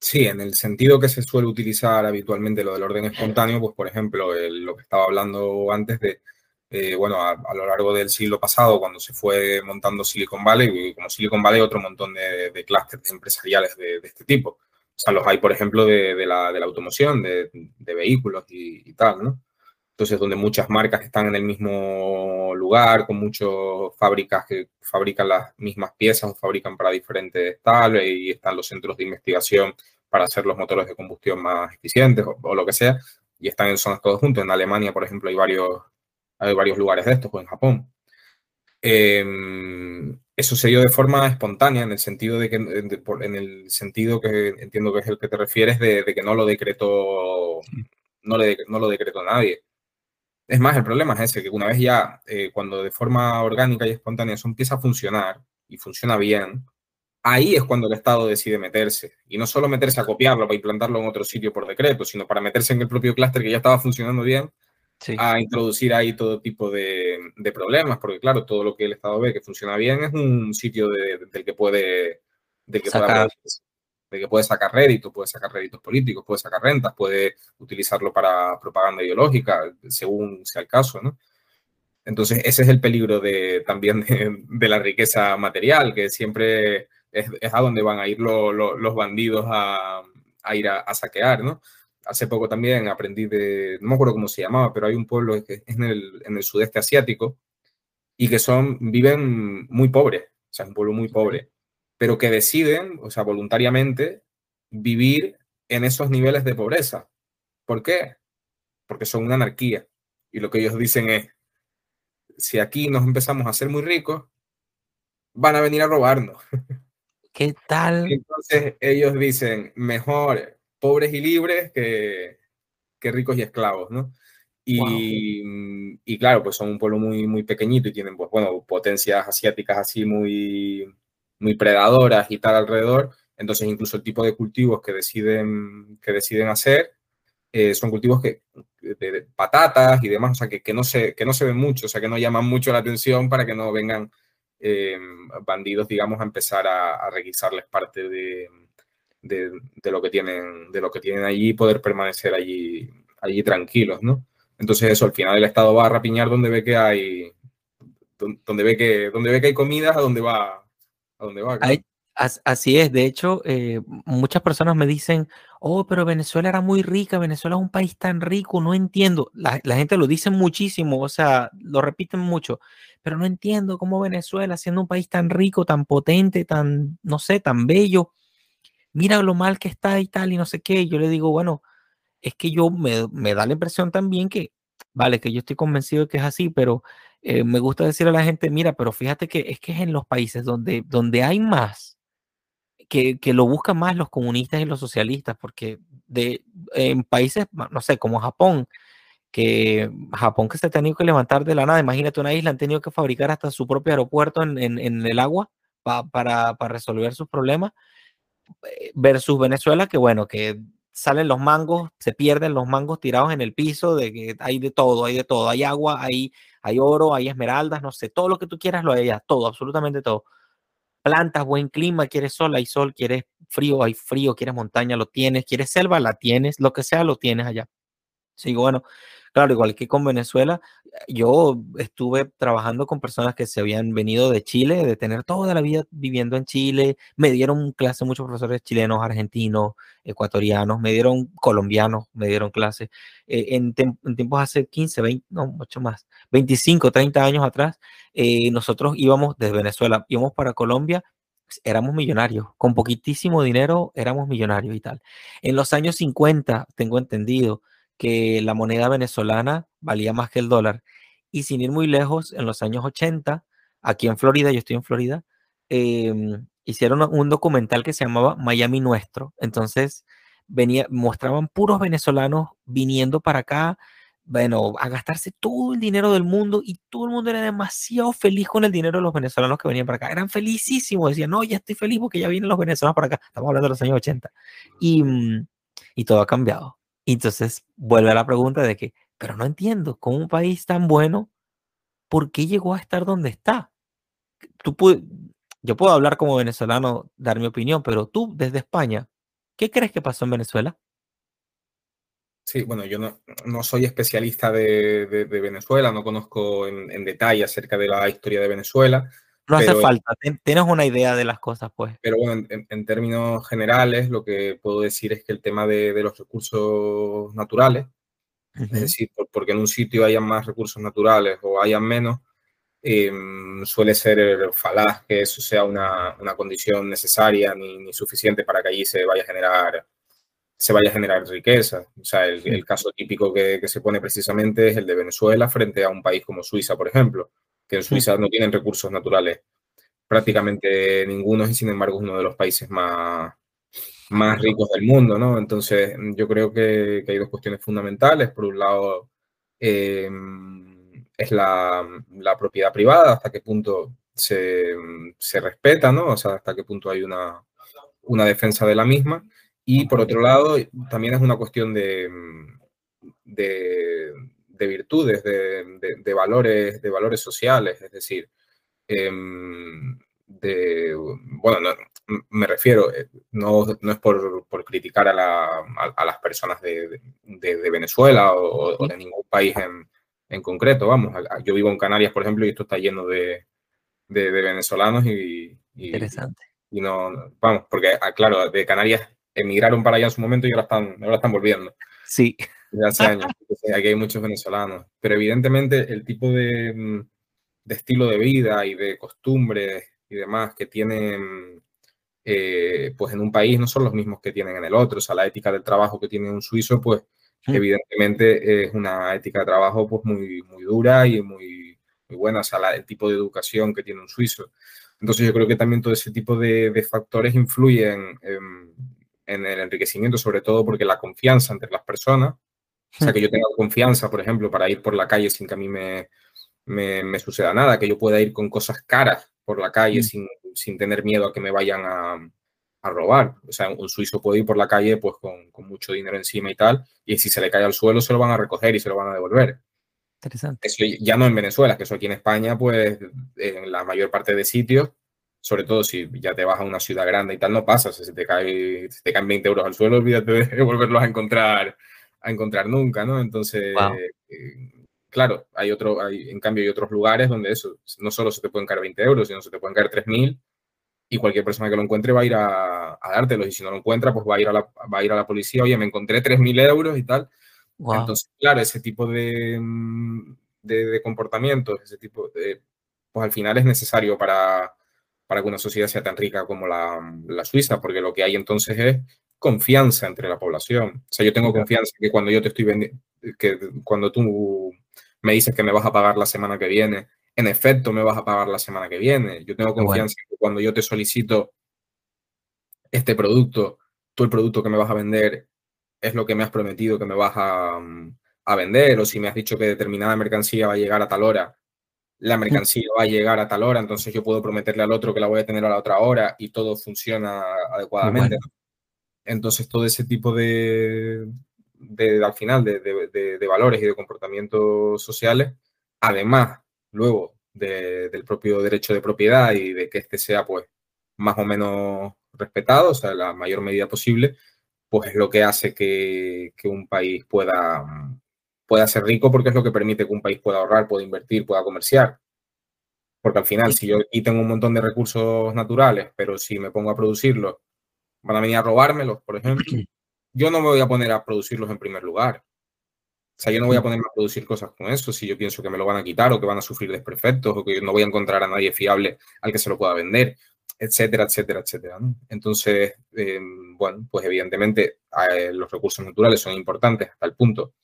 Sí, en el sentido que se suele utilizar habitualmente lo del orden espontáneo, pues por ejemplo, lo que estaba hablando antes de, eh, bueno, a, lo largo del siglo pasado, cuando se fue montando Silicon Valley, como Silicon Valley, otro montón de, clústeres empresariales de, de, este tipo. O sea, los hay, por ejemplo, de, de la, la, automoción, de, vehículos y, y, tal, ¿no? Entonces, donde muchas marcas están en el mismo lugar, con muchas fábricas que fabrican las mismas piezas o fabrican para diferentes tal, y están los centros de investigación para hacer los motores de combustión más eficientes o, o lo que sea, y están en zonas todos juntos. En Alemania, por ejemplo, hay varios, hay varios lugares de estos, o en Japón. Eh, eso se dio de forma espontánea, en el sentido de que, en el sentido que entiendo que es el que te refieres, de, de que no lo decretó, no, le, no lo decretó nadie es más, el problema es ese, que una vez ya, eh, cuando de forma orgánica y espontánea eso empieza a funcionar y funciona bien, ahí es cuando el Estado decide meterse. Y no solo meterse a copiarlo para implantarlo en otro sitio por decreto, sino para meterse en el propio clúster que ya estaba funcionando bien, sí. a introducir ahí todo tipo de, de, problemas, porque claro, todo lo que el Estado ve que funciona bien es un sitio de, del que puede... Del que puede de que puede sacar rédito, puede sacar réditos políticos, puede sacar rentas, puede utilizarlo para propaganda ideológica, según sea el caso, ¿no? Entonces, ese es el peligro de, también de, de la riqueza material, que siempre es, es a donde van a ir lo, lo, los bandidos a, a ir a, a, saquear, ¿no? Hace poco también aprendí de, no me acuerdo cómo se llamaba, pero hay un pueblo que es en el, en el sudeste asiático y que son, viven muy pobres, o sea, es un pueblo muy pobre pero que deciden, o sea, voluntariamente, vivir en esos niveles de pobreza. ¿Por qué? Porque son una anarquía. Y lo que ellos dicen es, si aquí nos empezamos a hacer muy ricos, van a venir a robarnos. ¿Qué tal? Entonces ellos dicen, mejor pobres y libres que, que ricos y esclavos, ¿no? Y, wow. y, claro, pues son un pueblo muy, muy pequeñito y tienen, pues bueno, potencias asiáticas así muy, muy predadoras y tal alrededor. Entonces, incluso el tipo de cultivos que deciden, que deciden hacer eh, son cultivos que, de, de, patatas y demás, o sea, que, que, no se, que no se ven mucho, o sea, que no llaman mucho la atención para que no vengan eh, bandidos, digamos, a empezar a, a requisarles parte de, de, de, lo que tienen, de lo que tienen allí y poder permanecer allí, allí tranquilos, ¿no? Entonces, eso, al final el Estado va a rapiñar donde ve que hay, donde ve que, donde ve que hay comidas, a donde va, así es, de hecho, eh, muchas personas me dicen, oh, pero Venezuela era muy rica, Venezuela es un país tan rico, no entiendo. La, la, gente lo dice muchísimo, o sea, lo repiten mucho, pero no entiendo cómo Venezuela, siendo un país tan rico, tan potente, tan, no sé, tan bello, mira lo mal que está y tal, y no sé qué. Yo le digo, bueno, es que yo me, me da la impresión también que vale, que yo estoy convencido de que es así, pero eh, me gusta decirle a la gente, mira, pero fíjate que es que es en los países donde, donde hay más, que, que lo buscan más los comunistas y los socialistas, porque de, en países, no sé, como Japón, que Japón que se ha tenido que levantar de la nada, imagínate una isla, han tenido que fabricar hasta su propio aeropuerto en, en, el agua para, para resolver sus problemas, eh, versus Venezuela, que bueno, que salen los mangos, se pierden los mangos tirados en el piso, de que hay de todo, hay de todo, hay agua, hay, hay oro, hay esmeraldas, no sé, todo lo que tú quieras lo hay allá, todo, absolutamente todo. Plantas, buen clima, quieres sol, hay sol, quieres frío, hay frío, quieres montaña, lo tienes, quieres selva, la tienes, lo que sea, lo tienes allá. Sí, bueno, Claro, igual que con Venezuela, yo estuve trabajando con personas que se habían venido de Chile, de tener toda la vida viviendo en Chile. Me dieron clase muchos profesores chilenos, argentinos, ecuatorianos, me dieron colombianos, me dieron clases. Eh, en, tiempos hace 15, 20, no, mucho más, 25, 30 años atrás, eh, nosotros íbamos desde Venezuela, íbamos para Colombia éramos millonarios, con poquitísimo dinero éramos millonarios y tal. En los años 50, tengo entendido, que la moneda venezolana valía más que el dólar. Y sin ir muy lejos, en los años 80, aquí en Florida, yo estoy en Florida, em, hicieron un documental que se llamaba Miami Nuestro. Entonces, venía, mostraban puros venezolanos viniendo para acá, bueno, a gastarse todo el dinero del mundo y todo el mundo era demasiado feliz con el dinero de los venezolanos que venían para acá. Eran felicísimos, decían, no, ya estoy feliz porque ya vienen los venezolanos para acá. Estamos hablando de los años 80. Y, mm, y todo ha cambiado. Entonces vuelve a la pregunta de que, pero no entiendo, con un país tan bueno, ¿por qué llegó a estar donde está? Tú yo puedo hablar como venezolano, dar mi opinión, pero tú desde España, ¿qué crees que pasó en Venezuela? Sí, bueno, yo no, no soy especialista de, Venezuela, no conozco en, detalle acerca de la historia de Venezuela, no hace falta, tienes una idea de las cosas, pues. Pero bueno, en, términos generales, lo que puedo decir es que el tema de, los recursos naturales, es decir, porque en un sitio hayan más recursos naturales o hayan menos, em, suele ser falaz que eso sea una, condición necesaria ni, suficiente para que allí se vaya a generar se vaya a generar riqueza. O sea, el, caso típico que, que, se pone precisamente es el de Venezuela frente a un país como Suiza, por ejemplo que en Suiza no tienen recursos naturales prácticamente ninguno y sin embargo es uno de los países más, más ricos del mundo, ¿no? Entonces yo creo que, hay dos cuestiones fundamentales. Por un lado, eh, es la, la, propiedad privada, hasta qué punto se, se, respeta, ¿no? O sea, hasta qué punto hay una, una defensa de la misma. Y por otro lado, también es una cuestión de, de, de virtudes, de, valores, de valores sociales, es decir, em, de, bueno, me refiero, eh, no, no es por, por criticar a, la, a, las personas de, de Venezuela o, de ningún país en, en, concreto, vamos, yo vivo en Canarias, por ejemplo, y esto está lleno de, venezolanos y, Interesante. Y no, vamos, porque, ah, claro, de Canarias emigraron para allá en su momento y ahora están, ahora están volviendo. Sí de hace años. Aquí hay muchos venezolanos. Pero evidentemente el tipo de, mm, de, estilo de vida y de costumbres y demás que tienen eh, pues en un país no son los mismos que tienen en el otro. O sea, la ética del trabajo que tiene un suizo, pues mm. evidentemente es una ética de trabajo pues muy, muy dura y muy, muy buena. O sea, el tipo de educación que tiene un suizo. Entonces yo creo que también todo ese tipo de, de factores influyen en, en el enriquecimiento, sobre todo porque la confianza entre las personas o sea, que yo tenga confianza, por ejemplo, para ir por la calle sin que a mí me, me, suceda nada, que yo pueda ir con cosas caras por la calle mm. sin, sin, tener miedo a que me vayan a, a, robar. O sea, un suizo puede ir por la calle pues con, con, mucho dinero encima y tal, y si se le cae al suelo se lo van a recoger y se lo van a devolver. Interesante. Eso ya no en Venezuela, que eso aquí en España, pues en la mayor parte de sitios, sobre todo si ya te vas a una ciudad grande y tal, no pasa. Si te, cae, si te caen 20 euros al suelo, olvídate de volverlos a encontrar a encontrar nunca, ¿no? Entonces, eh, claro, hay otro, hay, en cambio hay otros lugares donde eso, no solo se te pueden caer 20 euros, sino se te pueden caer 3.000 y cualquier persona que lo encuentre va a ir a, a dártelos y si no lo encuentra, pues va a ir a la, va a, ir a la policía, oye, me encontré 3.000 euros y tal. Entonces, claro, ese tipo de, de, de comportamientos, ese tipo de, pues al final es necesario para, para que una sociedad sea tan rica como la, la, Suiza, porque lo que hay entonces es confianza entre la población. O sea, yo tengo confianza que cuando yo te estoy vendiendo, que cuando tú me dices que me vas a pagar la semana que viene, en efecto me vas a pagar la semana que viene. Yo tengo confianza que cuando yo te solicito este producto, tú el producto que me vas a vender es lo que me has prometido que me vas a, a vender, o si me has dicho que determinada mercancía va a llegar a tal hora, la mercancía va a llegar a tal hora, entonces yo puedo prometerle al otro que la voy a tener a la otra hora y todo funciona adecuadamente. Entonces, todo ese tipo de, de al final, de, de, valores y de comportamientos sociales, además, luego del propio derecho de propiedad y de que este sea, pues, más o menos respetado, o sea, la mayor medida posible, pues es lo que hace que, que un país pueda, pueda ser rico porque es lo que permite que un país pueda ahorrar, pueda invertir, pueda comerciar. Porque al final, si yo aquí tengo un montón de recursos naturales, pero si me pongo a producirlos van a venir a robármelos, por ejemplo, yo no me voy a poner a producirlos en primer lugar. O sea, yo no voy a ponerme a producir cosas con eso si yo pienso que me lo van a quitar o que van a sufrir desperfectos o que no voy a encontrar a nadie fiable al que se lo pueda vender, etcétera, etcétera, etcétera. Entonces, em, bueno, pues evidentemente eh, los recursos naturales son importantes hasta el punto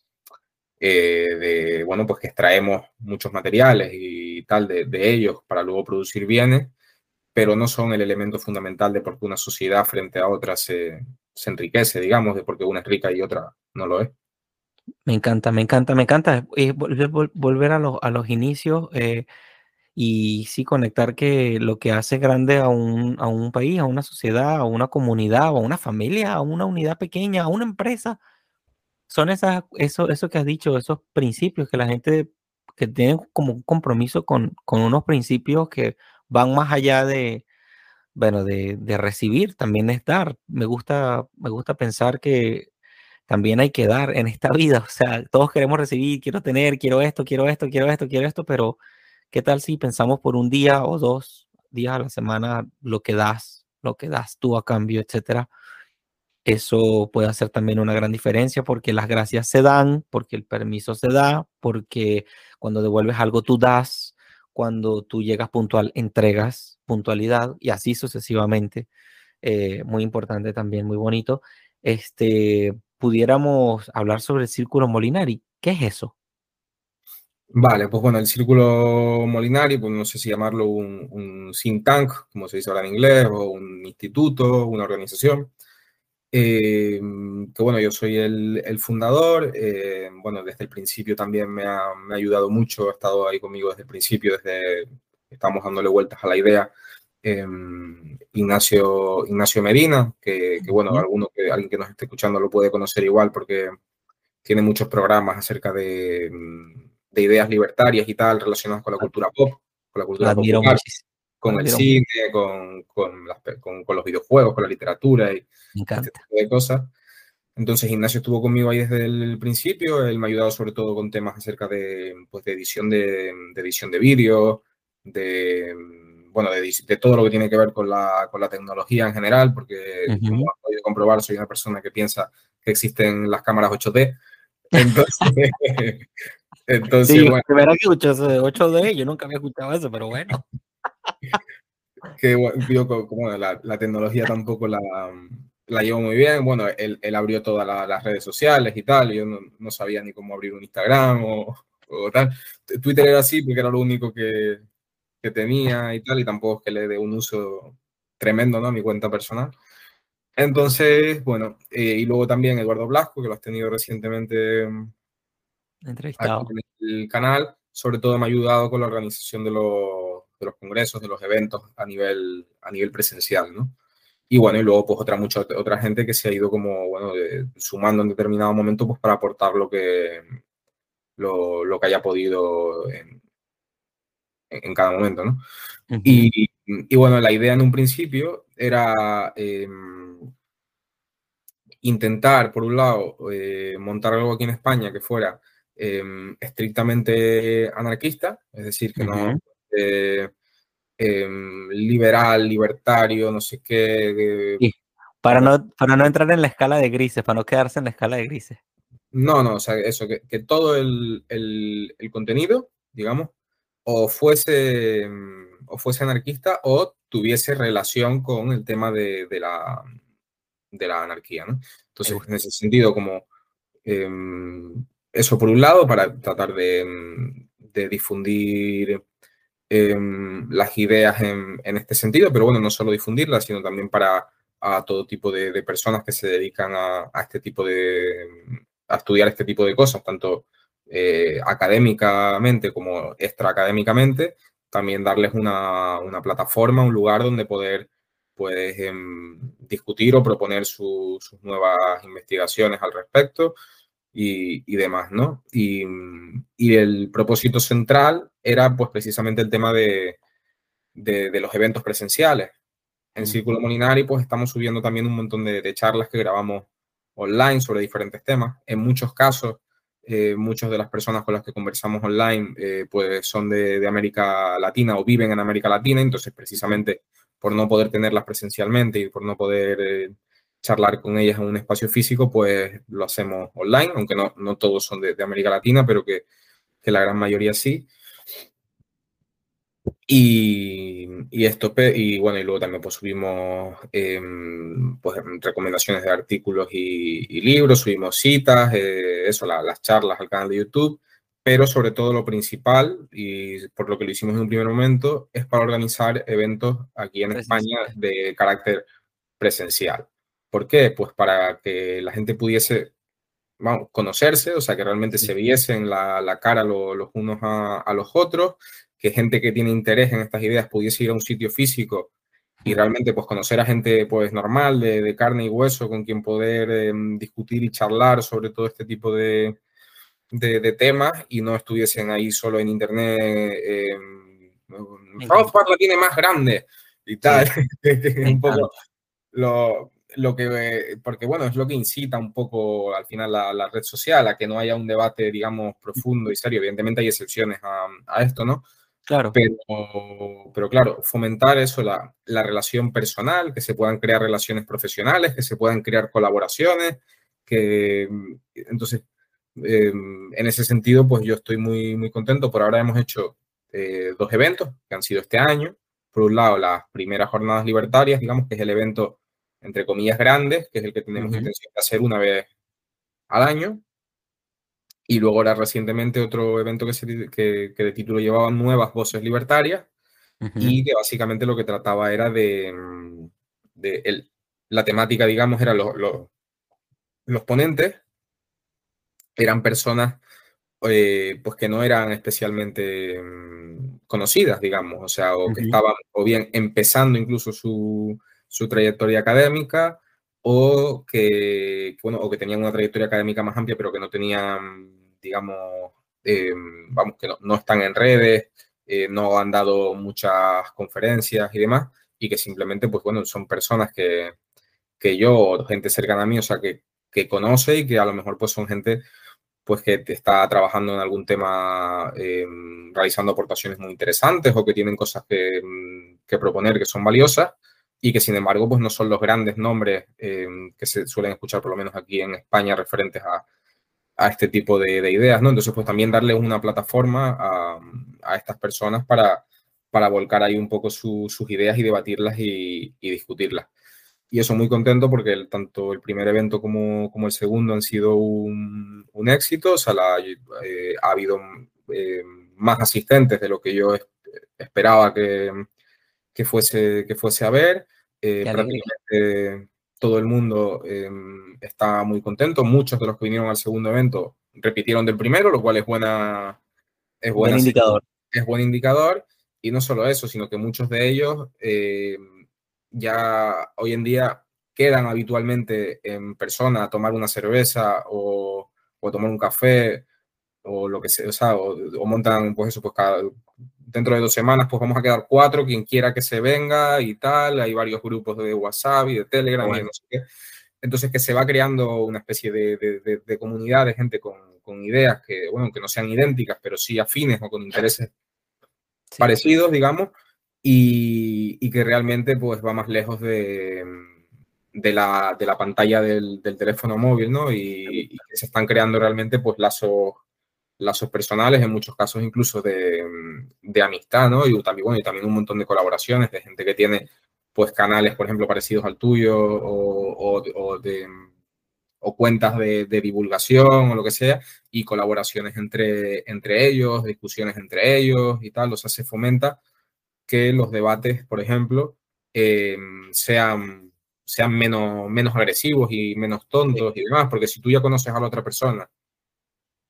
eh, de, bueno, pues que extraemos muchos materiales y tal de, de ellos para luego producir bienes pero no son el elemento fundamental de por qué una sociedad frente a otra se, se enriquece, digamos, de por qué una es rica y otra no lo es. Me encanta, me encanta, me encanta eh, volver a, los, a los inicios eh, y sí conectar que lo que hace grande a un, a un país, a una sociedad, a una comunidad, a una familia, a una unidad pequeña, a una empresa, son esas, eso, eso que has dicho, esos principios que la gente que tiene como un compromiso con, con unos principios que van más allá de, bueno, de, recibir, también es dar. Me gusta, me gusta pensar que también hay que dar en esta vida. O sea, todos queremos recibir, quiero tener, quiero esto, quiero esto, quiero esto, quiero esto, pero ¿qué tal si pensamos por un día o dos días a la semana lo que das, lo que das tú a cambio, etcétera? Eso puede hacer también una gran diferencia porque las gracias se dan, porque el permiso se da, porque cuando devuelves algo tú das, cuando tú llegas puntual, entregas puntualidad y así sucesivamente. Eh, muy importante también, muy bonito. Este, pudiéramos hablar sobre el círculo Molinari. ¿Qué es eso? Vale, pues bueno, el círculo Molinari, pues no sé si llamarlo un, un think tank, como se dice ahora en inglés, o un instituto, una organización. Eh, que bueno, yo soy el, el fundador, eh, bueno, desde el principio también me ha, me ha, ayudado mucho, ha estado ahí conmigo desde el principio, desde estamos dándole vueltas a la idea. Eh, Ignacio, Ignacio Medina, que, que bueno, alguno que, alguien que nos esté escuchando lo puede conocer igual porque tiene muchos programas acerca de, de ideas libertarias y tal relacionadas con la cultura pop, con la cultura popular con el cine, con, con, con, los videojuegos, con la literatura y este tipo de cosas. Entonces Ignacio estuvo conmigo ahí desde el principio, él me ha ayudado sobre todo con temas acerca de, pues, de edición de, de edición de vídeo, de, bueno, de, todo lo que tiene que ver con la, con la tecnología en general, porque como has podido comprobar, soy una persona que piensa que existen las cámaras 8D. Entonces, entonces sí, bueno. Primera que 8D, yo nunca había escuchado eso, pero bueno que como la, la, tecnología tampoco la, la llevo muy bien. Bueno, él, él abrió todas las redes sociales y tal. Y yo no, no, sabía ni cómo abrir un Instagram o, o, tal. Twitter era así porque era lo único que, que, tenía y tal. Y tampoco es que le dé un uso tremendo ¿no? a mi cuenta personal. Entonces, bueno, eh, y luego también Eduardo Blasco, que lo has tenido recientemente entrevistado en el canal. Sobre todo me ha ayudado con la organización de los de los congresos, de los eventos a nivel, a nivel presencial, ¿no? Y bueno, y luego pues otra, mucha otra gente que se ha ido como, bueno, sumando en determinado momento pues para aportar lo que, lo, lo que haya podido en, en, cada momento, ¿no? y, y, bueno, la idea en un principio era eh, intentar, por un lado, eh, montar algo aquí en España que fuera eh, estrictamente anarquista, es decir, que uh -huh. no eh, em, liberal, libertario, no sé qué. Sí, para, no, para no entrar en la escala de grises, para no quedarse en la escala de grises. No, no, o sea, eso, que, que todo el, el, el, contenido, digamos, o fuese, o fuese anarquista o tuviese relación con el tema de, de la, de la anarquía, ¿no? Entonces, en ese sentido, como eh, eso por un lado, para tratar de, de difundir em, las ideas en, este sentido, pero bueno, no solo difundirlas, sino también para a todo tipo de, personas que se dedican a, este tipo de, a estudiar este tipo de cosas, tanto eh, académicamente como extraacadémicamente, también darles una, una, plataforma, un lugar donde poder pues, eh, discutir o proponer su, sus nuevas investigaciones al respecto y, y demás, ¿no? Y, y, el propósito central era pues precisamente el tema de, de, de los eventos presenciales. En Círculo Molinari pues estamos subiendo también un montón de, de, charlas que grabamos online sobre diferentes temas. En muchos casos, eh, muchas de las personas con las que conversamos online eh, pues son de, de, América Latina o viven en América Latina, entonces precisamente por no poder tenerlas presencialmente y por no poder eh, charlar con ellas en un espacio físico, pues lo hacemos online, aunque no, no todos son de, de América Latina, pero que, que, la gran mayoría sí. Y, y, esto, y bueno, y luego también pues subimos eh, pues, recomendaciones de artículos y, y libros, subimos citas, eh, eso, la, las charlas al canal de YouTube, pero sobre todo lo principal, y por lo que lo hicimos en un primer momento, es para organizar eventos aquí en España de carácter presencial. ¿Por qué? Pues para que la gente pudiese vamos, conocerse, o sea, que realmente sí. se viesen la, la cara lo, los unos a, a, los otros, que gente que tiene interés en estas ideas pudiese ir a un sitio físico y realmente pues conocer a gente pues normal, de, de carne y hueso, con quien poder eh, discutir y charlar sobre todo este tipo de, de, de, temas y no estuviesen ahí solo en internet. Eh, Rothbard la tiene más grande y tal. Sí. un poco lo, lo que, porque bueno, es lo que incita un poco al final la, la, red social, a que no haya un debate, digamos, profundo y serio. Evidentemente hay excepciones a, a esto, ¿no? Claro. Pero, pero claro, fomentar eso, la, la, relación personal, que se puedan crear relaciones profesionales, que se puedan crear colaboraciones, que entonces, eh, en ese sentido, pues yo estoy muy, muy contento. Por ahora hemos hecho eh, dos eventos que han sido este año. Por un lado, las primeras jornadas libertarias, digamos, que es el evento entre comillas, grandes, que es el que tenemos uh -huh. intención de hacer una vez al año. Y luego ahora recientemente otro evento que, se, que, que de título llevaba Nuevas Voces Libertarias uh -huh. y que básicamente lo que trataba era de, de el, la temática, digamos, era los, los, los ponentes, eran personas eh, pues que no eran especialmente um, conocidas, digamos, o sea, o uh -huh. que estaban o bien empezando incluso su, su trayectoria académica o que, bueno, o que tenían una trayectoria académica más amplia, pero que no tenían, digamos, eh, vamos, que no, no, están en redes, eh, no han dado muchas conferencias y demás, y que simplemente, pues bueno, son personas que, que yo, o gente cercana a mí, o sea, que, que conoce y que a lo mejor pues son gente pues que está trabajando en algún tema, eh, realizando aportaciones muy interesantes o que tienen cosas que, que proponer que son valiosas y que sin embargo pues no son los grandes nombres eh, que se suelen escuchar por lo menos aquí en España referentes a, a este tipo de, de, ideas, ¿no? Entonces pues también darle una plataforma a, a estas personas para, para volcar ahí un poco su, sus ideas y debatirlas y, discutirlas. Y eso muy contento porque tanto el primer evento como, como el segundo han sido un, éxito, o sea, eh, ha habido eh, más asistentes de lo que yo esperaba que, que fuese, que fuese a ver. Eh, prácticamente todo el mundo eh, está muy contento. Muchos de los que vinieron al segundo evento repitieron del primero, lo cual es buena. Es buena, buen indicador. Es buen indicador. Y no solo eso, sino que muchos de ellos eh, ya hoy en día quedan habitualmente en persona a tomar una cerveza o, o a tomar un café o lo que sea, o, sea, o, o montan, pues eso, pues cada, dentro de dos semanas pues vamos a quedar cuatro, quien quiera que se venga y tal, hay varios grupos de WhatsApp y de Telegram bueno. y no sé qué. Entonces que se va creando una especie de, de, de, de comunidad de gente con, con, ideas que, bueno, que no sean idénticas, pero sí afines o con intereses sí. parecidos, digamos, y, y, que realmente pues va más lejos de, de, la, de la pantalla del, del teléfono móvil, ¿no? Y, y, que se están creando realmente pues lazos lazos personales, en muchos casos incluso de, de, amistad, ¿no? Y también, bueno, y también un montón de colaboraciones de gente que tiene, pues, canales, por ejemplo, parecidos al tuyo o, o, o de, o cuentas de, divulgación o lo que sea, y colaboraciones entre, entre ellos, discusiones entre ellos y tal. O sea, se fomenta que los debates, por ejemplo, eh, sean, sean menos, menos agresivos y menos tontos y demás, porque si tú ya conoces a la otra persona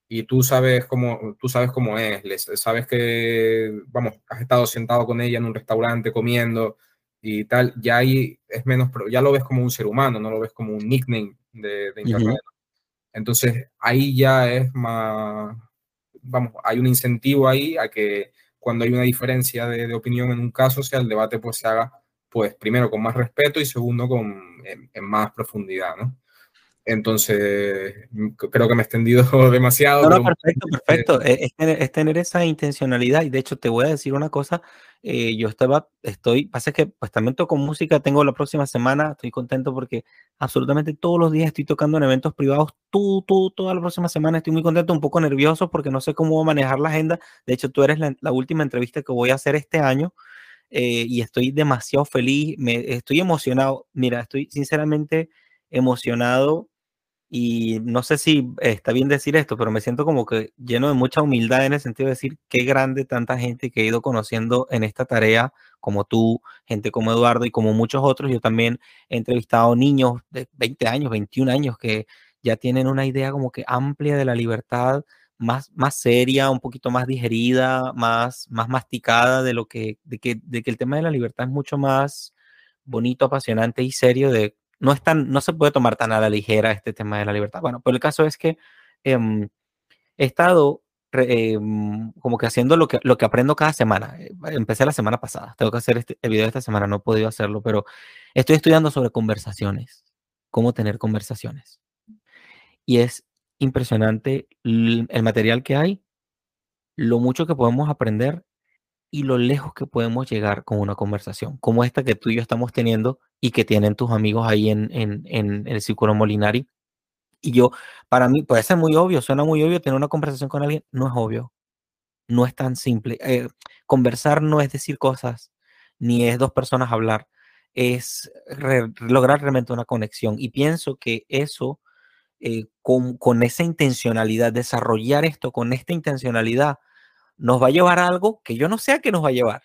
y tú sabes cómo, tú sabes cómo es, sabes que, vamos, has estado sentado con ella en un restaurante comiendo y tal, ya ahí es menos, ya lo ves como un ser humano, no lo ves como un nickname de, Internet. Entonces ahí ya es más, vamos, hay un incentivo ahí a que cuando hay una diferencia de, opinión en un caso, sea el debate pues se haga, pues primero con más respeto y segundo con en más profundidad, ¿no? Entonces, mm, creo que me he extendido demasiado. No, no, perfecto, perfecto. Es, tener, esa intencionalidad. Y de hecho, te voy a decir una cosa. Eh, yo estaba, estoy, pasa que pues también toco música, tengo la próxima semana, estoy contento porque absolutamente todos los días estoy tocando en eventos privados, tú, tú, toda la próxima semana estoy muy contento, un poco nervioso porque no sé cómo manejar la agenda. De hecho, tú eres la, última entrevista que voy a hacer este año. Eh, y estoy demasiado feliz, me, estoy emocionado. Mira, estoy sinceramente emocionado y no sé si está bien decir esto, pero me siento como que lleno de mucha humildad en el sentido de decir qué grande tanta gente que he ido conociendo en esta tarea, como tú, gente como Eduardo y como muchos otros. Yo también he entrevistado niños de 20 años, 21 años que ya tienen una idea como que amplia de la libertad, más, más seria, un poquito más digerida, más, más masticada de lo que, de que, de que el tema de la libertad es mucho más bonito, apasionante y serio de no, es no se puede tomar tan a la ligera este tema de la libertad. Bueno, pero el caso es que em, he estado em, como que haciendo lo que, lo que aprendo cada semana. Eh, empecé la semana pasada, tengo que hacer este, el video de esta semana, no he podido hacerlo, pero estoy estudiando sobre conversaciones, cómo tener conversaciones. Y es impresionante el material que hay, lo mucho que podemos aprender y lo lejos que podemos llegar con una conversación, como esta que tú y yo estamos teniendo y que tienen tus amigos ahí en, en, el Círculo Molinari. Y yo, para mí, puede ser muy obvio, suena muy obvio tener una conversación con alguien, no es obvio, no es tan simple. Eh, conversar no es decir cosas, ni es dos personas hablar, es lograr realmente una conexión. Y pienso que eso, eh, con, con esa intencionalidad, desarrollar esto con esta intencionalidad, nos va a llevar a algo que yo no sé a qué nos va a llevar,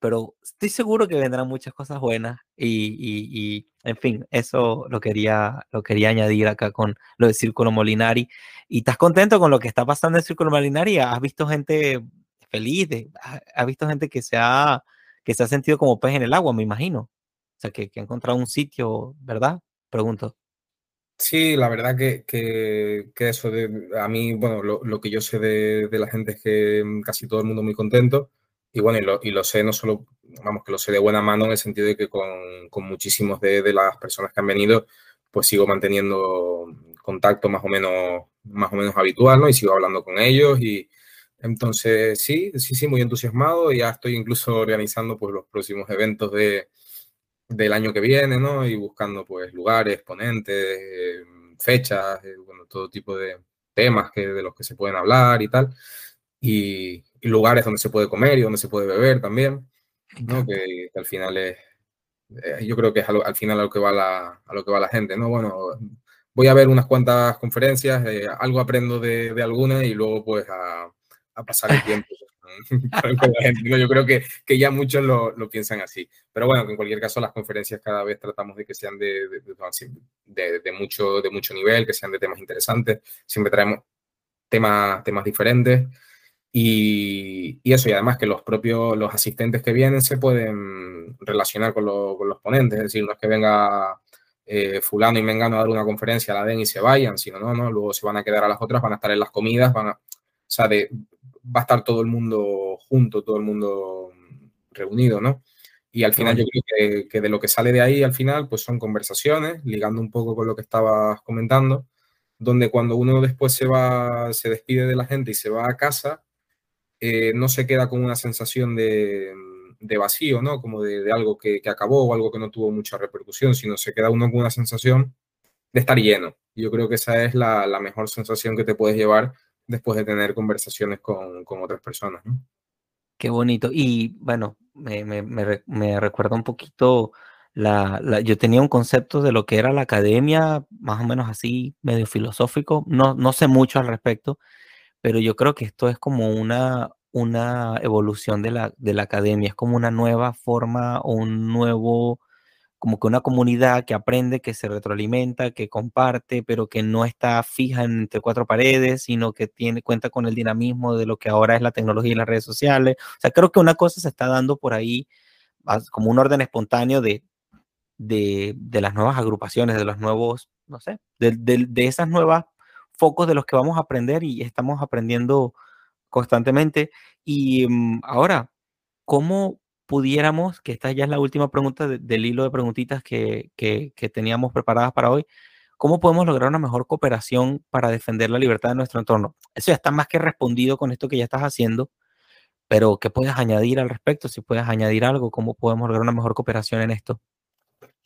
pero estoy seguro que vendrán muchas cosas buenas y, y, en fin, eso lo quería, lo quería añadir acá con lo de Círculo Molinari. ¿Y estás contento con lo que está pasando en Círculo Molinari? ¿Has visto gente feliz? ¿Has visto gente que se ha, que se ha sentido como pez en el agua, me imagino? O sea, que, que ha encontrado un sitio, ¿verdad? Pregunto. Sí, la verdad que, que, eso, de, a mí, bueno, lo, que yo sé de, la gente es que mm, casi todo el mundo muy contento. Y bueno, y lo, y lo, sé no solo, vamos, que lo sé de buena mano en el sentido de que con, con muchísimos de, de, las personas que han venido, pues sigo manteniendo contacto más o menos, más o menos habitual, ¿no? Y sigo hablando con ellos y entonces sí, sí, sí, muy entusiasmado. Ya estoy incluso organizando pues los próximos eventos de, del año que viene, ¿no? Y buscando pues lugares, ponentes, eh, fechas, eh, bueno, todo tipo de temas que, de los que se pueden hablar y tal. Y, lugares donde se puede comer y donde se puede beber también, ¿no? Que, al final es, eh, yo creo que es al, final a lo que va la, a lo que va la gente, ¿no? Bueno, voy a ver unas cuantas conferencias, algo aprendo de, de algunas y luego pues a, a pasar el tiempo Yo creo que, que ya muchos lo, lo, piensan así. Pero bueno, en cualquier caso las conferencias cada vez tratamos de que sean de, de, de, mucho, de mucho nivel, que sean de temas interesantes. Siempre traemos temas, temas diferentes. Y, y, eso, y además que los propios, los asistentes que vienen se pueden relacionar con, con los ponentes, es decir, no es que venga eh, fulano y mengano a dar una conferencia, la den y se vayan, sino no, no, luego se van a quedar a las otras, van a estar en las comidas, van a, o sea, de, va a estar todo el mundo junto, todo el mundo reunido, ¿no? Y al final yo creo que, de lo que sale de ahí al final, pues son conversaciones, ligando un poco con lo que estabas comentando, donde cuando uno después se va, se despide de la gente y se va a casa, eh, no se queda con una sensación de, vacío, ¿no? Como de, algo que, acabó o algo que no tuvo mucha repercusión, sino se queda uno con una sensación de estar lleno. Yo creo que esa es la, la mejor sensación que te puedes llevar después de tener conversaciones con, con otras personas. ¿no? Qué bonito. Y bueno, me, me, me, recuerda un poquito la, yo tenía un concepto de lo que era la academia, más o menos así, medio filosófico. No, no sé mucho al respecto, pero yo creo que esto es como una, una evolución de la, de la academia, es como una nueva forma o un nuevo, como que una comunidad que aprende, que se retroalimenta, que comparte, pero que no está fija entre cuatro paredes, sino que tiene cuenta con el dinamismo de lo que ahora es la tecnología y las redes sociales. O sea, creo que una cosa se está dando por ahí como un orden espontáneo de, de, las nuevas agrupaciones, de los nuevos, no sé, de, de, de esas nuevas focos de los que vamos a aprender y estamos aprendiendo constantemente. Y mm, ahora, ¿cómo pudiéramos, que esta ya es la última pregunta del hilo de preguntitas que, que, teníamos preparadas para hoy, ¿cómo podemos lograr una mejor cooperación para defender la libertad de nuestro entorno? Eso ya está más que respondido con esto que ya estás haciendo, pero ¿qué puedes añadir al respecto? Si puedes añadir algo, ¿cómo podemos lograr una mejor cooperación en esto?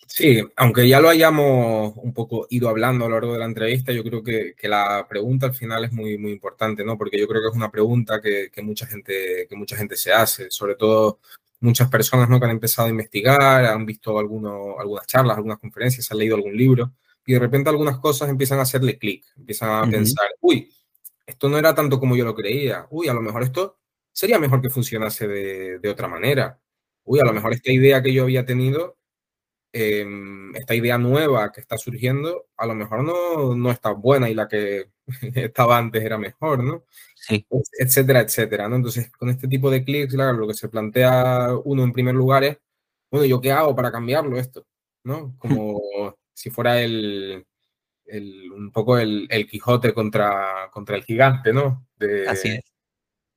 Sí, aunque ya lo hayamos un poco ido hablando a lo largo de la entrevista, yo creo que, que, la pregunta al final es muy, muy importante, ¿no? Porque yo creo que es una pregunta que, que, mucha, gente, que mucha gente se hace, sobre todo muchas personas ¿no? que han empezado a investigar, han visto alguno, algunas charlas, algunas conferencias, han leído algún libro y de repente algunas cosas empiezan a hacerle clic, empiezan a uh -huh. pensar, uy, esto no era tanto como yo lo creía, uy, a lo mejor esto sería mejor que funcionase de, de otra manera, uy, a lo mejor esta idea que yo había tenido eh, esta idea nueva que está surgiendo a lo mejor no, no está buena y la que estaba antes era mejor, ¿no? Sí. Etcétera, etcétera, ¿no? Entonces, con este tipo de clics, claro, lo que se plantea uno en primer lugar es, bueno, ¿yo qué hago para cambiarlo esto? ¿No? Como si fuera el, el un poco el, el, Quijote contra, contra el gigante, ¿no? De, Así es.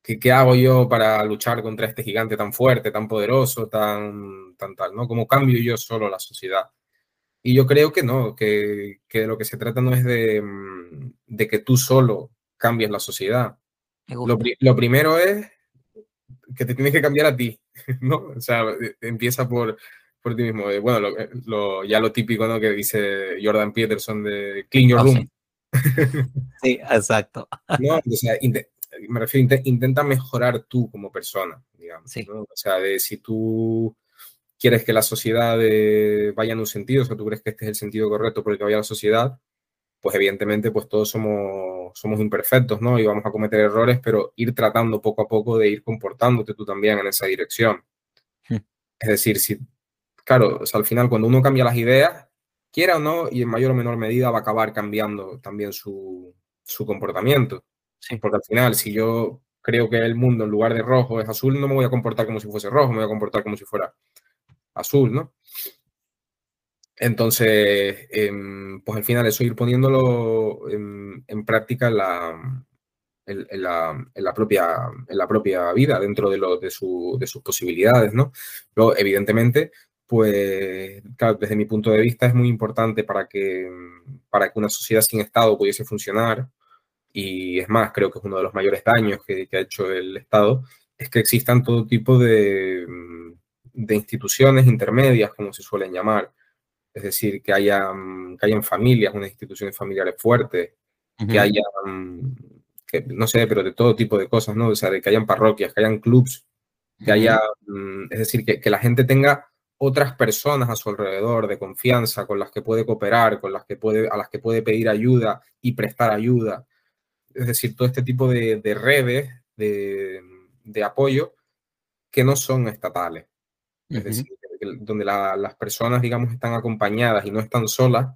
¿qué, ¿Qué hago yo para luchar contra este gigante tan fuerte, tan poderoso, tan, tan tal, ¿no? ¿Cómo cambio yo solo la sociedad? Y yo creo que no, que, que lo que se trata no es de, mm, de que tú solo cambies la sociedad. Lo, lo, primero es que te tienes que cambiar a ti, ¿no? O sea, e, empieza por, por ti mismo. Bueno, lo, eh, lo, ya lo típico, ¿no? Que dice Jordan Peterson de clean your Oh, room. sí. Sí, exacto. ¿no? O sea, me refiero, intenta mejorar tú como persona, digamos. Sí. ¿no? O sea, de si tú quieres que la sociedad eh, vaya en un sentido, o sea, tú crees que este es el sentido correcto por el que vaya la sociedad, pues evidentemente pues todos somos, somos imperfectos, ¿no? Y vamos a cometer errores, pero ir tratando poco a poco de ir comportándote tú también en esa dirección. Hmm. Es decir, si, claro, o sea, al final cuando uno cambia las ideas, quiera o no, y en mayor o menor medida va a acabar cambiando también su, su comportamiento. Sí. Porque al final, si yo creo que el mundo en lugar de rojo es azul, no me voy a comportar como si fuese rojo, me voy a comportar como si fuera azul, ¿no? Entonces, eh, pues al final eso ir poniéndolo en, práctica en la, la, propia, la propia vida, dentro de, lo, de, su, de sus posibilidades, ¿no? Luego, evidentemente, pues, claro, desde mi punto de vista es muy importante para que, para que una sociedad sin Estado pudiese funcionar, y es más, creo que es uno de los mayores daños que ha hecho el Estado, es que existan todo tipo de, de instituciones intermedias, como se suelen llamar, es decir, que haya, que hayan familias, unas instituciones familiares fuertes, uh -huh. que haya, que, no sé, pero de todo tipo de cosas, ¿no? O sea, de que hayan parroquias, que hayan clubs, que uh -huh. haya, es decir, que, que, la gente tenga otras personas a su alrededor de confianza con las que puede cooperar, con las que puede, a las que puede pedir ayuda y prestar ayuda. Es decir, todo este tipo de, de redes de, de, apoyo que no son estatales. Uh -huh. Es decir, donde la, las personas, digamos, están acompañadas y no están solas,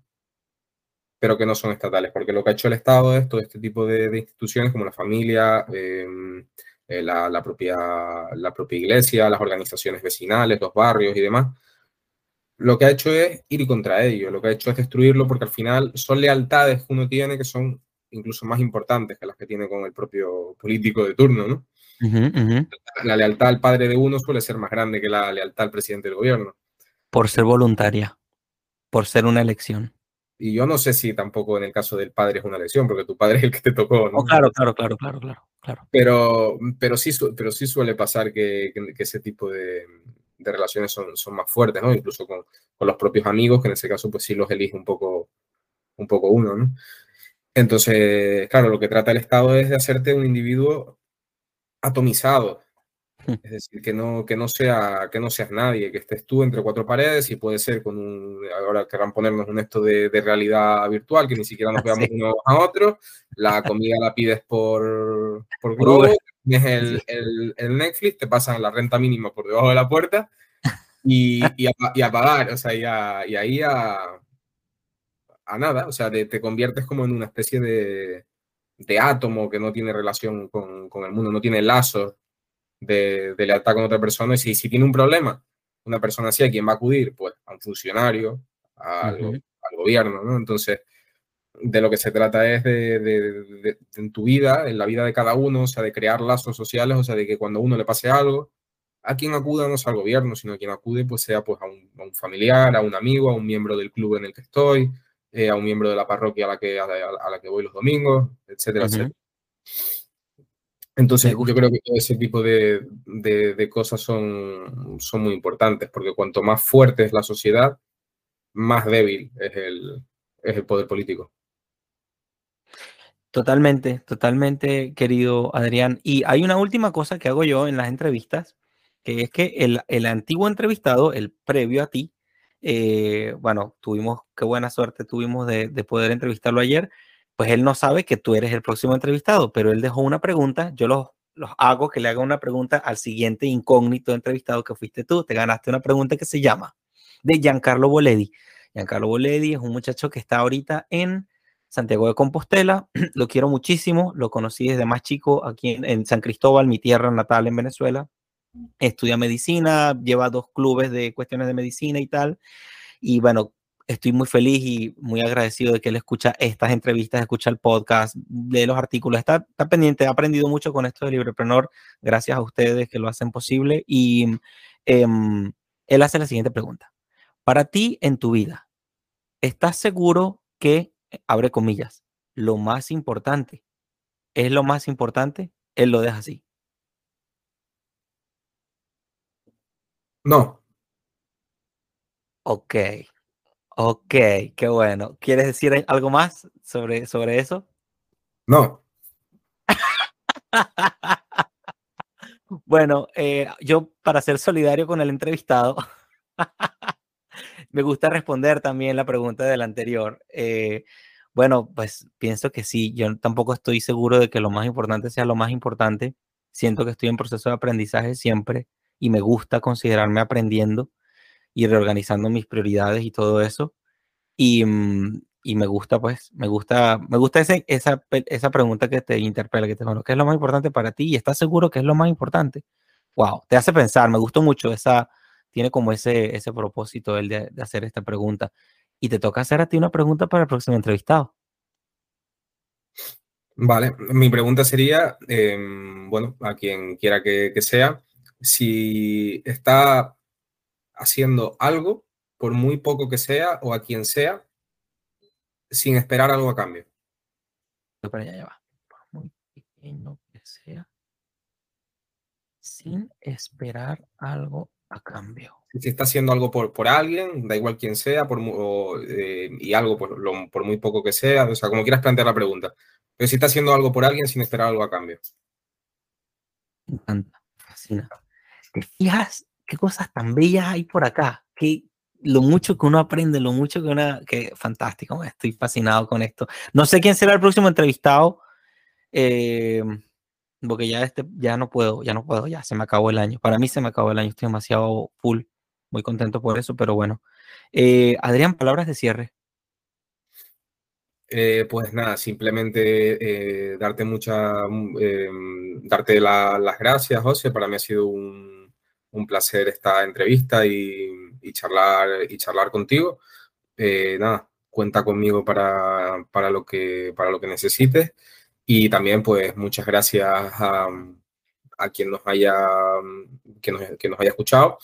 pero que no son estatales, porque lo que ha hecho el Estado es todo este tipo de, de instituciones como la familia, eh, la, la, propia, la propia iglesia, las organizaciones vecinales, los barrios y demás, lo que ha hecho es ir contra ello, lo que ha hecho es destruirlo porque al final son lealtades que uno tiene que son incluso más importantes que las que tiene con el propio político de turno, ¿no? Uh -huh, uh -huh. La lealtad al padre de uno suele ser más grande que la lealtad al presidente del gobierno. Por ser voluntaria, por ser una elección. Y yo no sé si tampoco en el caso del padre es una elección, porque tu padre es el que te tocó, ¿no? Oh, claro, claro, claro, claro, claro, claro. Pero, pero, sí, pero sí suele pasar que, que, que ese tipo de, de, relaciones son, son más fuertes, ¿no? Incluso con, con, los propios amigos, que en ese caso pues sí los elige un poco, un poco uno, ¿no? Entonces, claro, lo que trata el Estado es de hacerte un individuo atomizado, Es decir, que no, que, no sea, que no seas nadie, que estés tú entre cuatro paredes y puede ser con un, ahora querrán ponernos un esto de, de realidad virtual, que ni siquiera nos veamos uno a otro, la comida la pides por, por Globo, tienes el, el, el, Netflix, te pasan la renta mínima por debajo de la puerta y, y, a, y a, pagar, o sea, y, a, y ahí a, a nada, o sea, te, te conviertes como en una especie de, de átomo que no tiene relación con, con el mundo, no tiene lazos de, de, lealtad con otra persona. Y si, si tiene un problema, una persona así, ¿a quién va a acudir? Pues a un funcionario, al, uh -huh. al gobierno, ¿no? Entonces, de lo que se trata es de, de, de, en tu vida, en la vida de cada uno, o sea, de crear lazos sociales, o sea, de que cuando a uno le pase algo, a quien acuda no sea al gobierno, sino a quien acude, pues sea pues a un, a un familiar, a un amigo, a un miembro del club en el que estoy, eh, a un miembro de la parroquia a la que, a la, a la que voy los domingos, etcétera, uh -huh. etcétera. Entonces, yo creo que todo ese tipo de, de, de, cosas son, son muy importantes, porque cuanto más fuerte es la sociedad, más débil es el, es el poder político. Totalmente, totalmente, querido Adrián. Y hay una última cosa que hago yo en las entrevistas, que es que el, el antiguo entrevistado, el previo a ti, eh, bueno, tuvimos, qué buena suerte tuvimos de, de poder entrevistarlo ayer, pues él no sabe que tú eres el próximo entrevistado, pero él dejó una pregunta, yo los, los hago que le haga una pregunta al siguiente incógnito entrevistado que fuiste tú, te ganaste una pregunta que se llama de Giancarlo Boledi. Giancarlo Boledi es un muchacho que está ahorita en Santiago de Compostela, lo quiero muchísimo, lo conocí desde más chico aquí en San Cristóbal, mi tierra natal en Venezuela, estudia medicina, lleva dos clubes de cuestiones de medicina y tal, y bueno, estoy muy feliz y muy agradecido de que él escucha estas entrevistas, escucha el podcast, lee los artículos, está, está pendiente, ha aprendido mucho con esto de Librepreneur, gracias a ustedes que lo hacen posible. Y eh, él hace la siguiente pregunta. Para ti en tu vida, ¿estás seguro que, abre comillas, lo más importante es lo más importante? Él lo deja así. No. Ok. Ok, qué bueno. ¿Quieres decir algo más sobre, sobre eso? No. bueno, eh, yo para ser solidario con el entrevistado, me gusta responder también la pregunta del anterior. Eh, bueno, pues pienso que sí, yo tampoco estoy seguro de que lo más importante sea lo más importante. Siento que estoy en proceso de aprendizaje siempre y me gusta considerarme aprendiendo y reorganizando mis prioridades y todo eso. Y, mm, y me gusta, pues, me gusta, me gusta ese, esa, esa pregunta que te interpela, que te bueno, ¿qué es lo más importante para ti? ¿Y estás seguro que es lo más importante? Wow, te hace pensar, me gustó mucho esa, tiene como ese, ese propósito el de, hacer esta pregunta. Y te toca hacer a ti una pregunta para el próximo entrevistado. Vale, mi pregunta sería, eh, bueno, a quien quiera que sea, si está haciendo algo, por muy poco que sea o a quien sea, sin esperar algo a cambio. Pero allá, va. Por muy pequeño que sea, sin esperar algo a cambio. Si está haciendo algo por, por alguien, da igual quién sea, por, o, eh, y algo por, lo, por muy poco que sea, o sea, como quieras plantear la pregunta. Pero si está haciendo algo por alguien sin esperar algo a cambio. Me encanta, fascina. ¿Te fijas qué cosas tan bellas hay por acá? Qué, lo mucho que uno aprende, lo mucho que uno... Que fantástico, estoy fascinado con esto. No sé quién será el próximo entrevistado, eh, porque ya, este, ya no puedo, ya no puedo, ya se me acabó el año. Para mí se me acabó el año, estoy demasiado full, muy contento por eso, pero bueno. Eh, Adrián, palabras de cierre. Eh, pues nada, simplemente eh, darte mucha, eh, darte la, las gracias, José. Para mí ha sido un, un placer esta entrevista y, charlar y charlar contigo. Eh, nada, cuenta conmigo para, para, lo que, para lo que necesites. Y también, pues, muchas gracias a, a quien nos haya, que nos, que nos haya escuchado.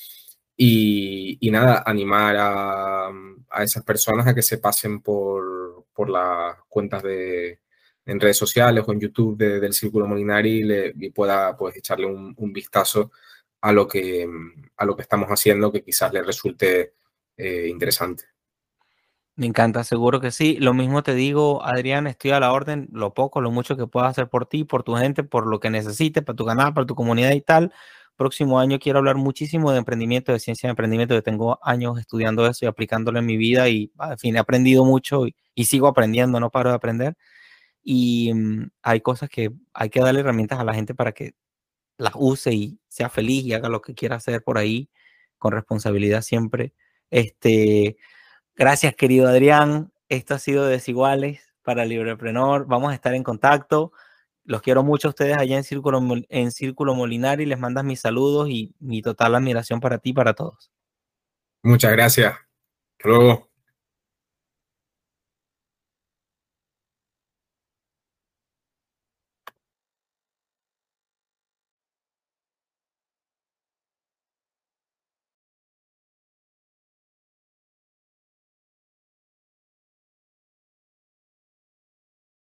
Y, nada, animar a, a, esas personas a que se pasen por, por las cuentas de, en redes sociales o en YouTube de, del Círculo Molinari y, le, y pueda pues, echarle un, un, vistazo a lo, que, a lo que estamos haciendo que quizás le resulte eh, interesante. Me encanta, seguro que sí. Lo mismo te digo, Adrián, estoy a la orden, lo poco, lo mucho que pueda hacer por ti, por tu gente, por lo que necesites, para tu canal, para tu comunidad y tal próximo año quiero hablar muchísimo de emprendimiento, de ciencia de emprendimiento, que tengo años estudiando eso y aplicándolo en mi vida y, al fin, he aprendido mucho y, y sigo aprendiendo, no paro de aprender. Y mm, hay cosas que hay que darle herramientas a la gente para que las use y sea feliz y haga lo que quiera hacer por ahí con responsabilidad siempre. Este, gracias, querido Adrián. Esto ha sido Desiguales para Libreprenor. Vamos a estar en contacto. Los quiero mucho a ustedes allá en Círculo, en Círculo Molinari. Les mandas mis saludos y mi total admiración para ti y para todos. Muchas gracias. Luego.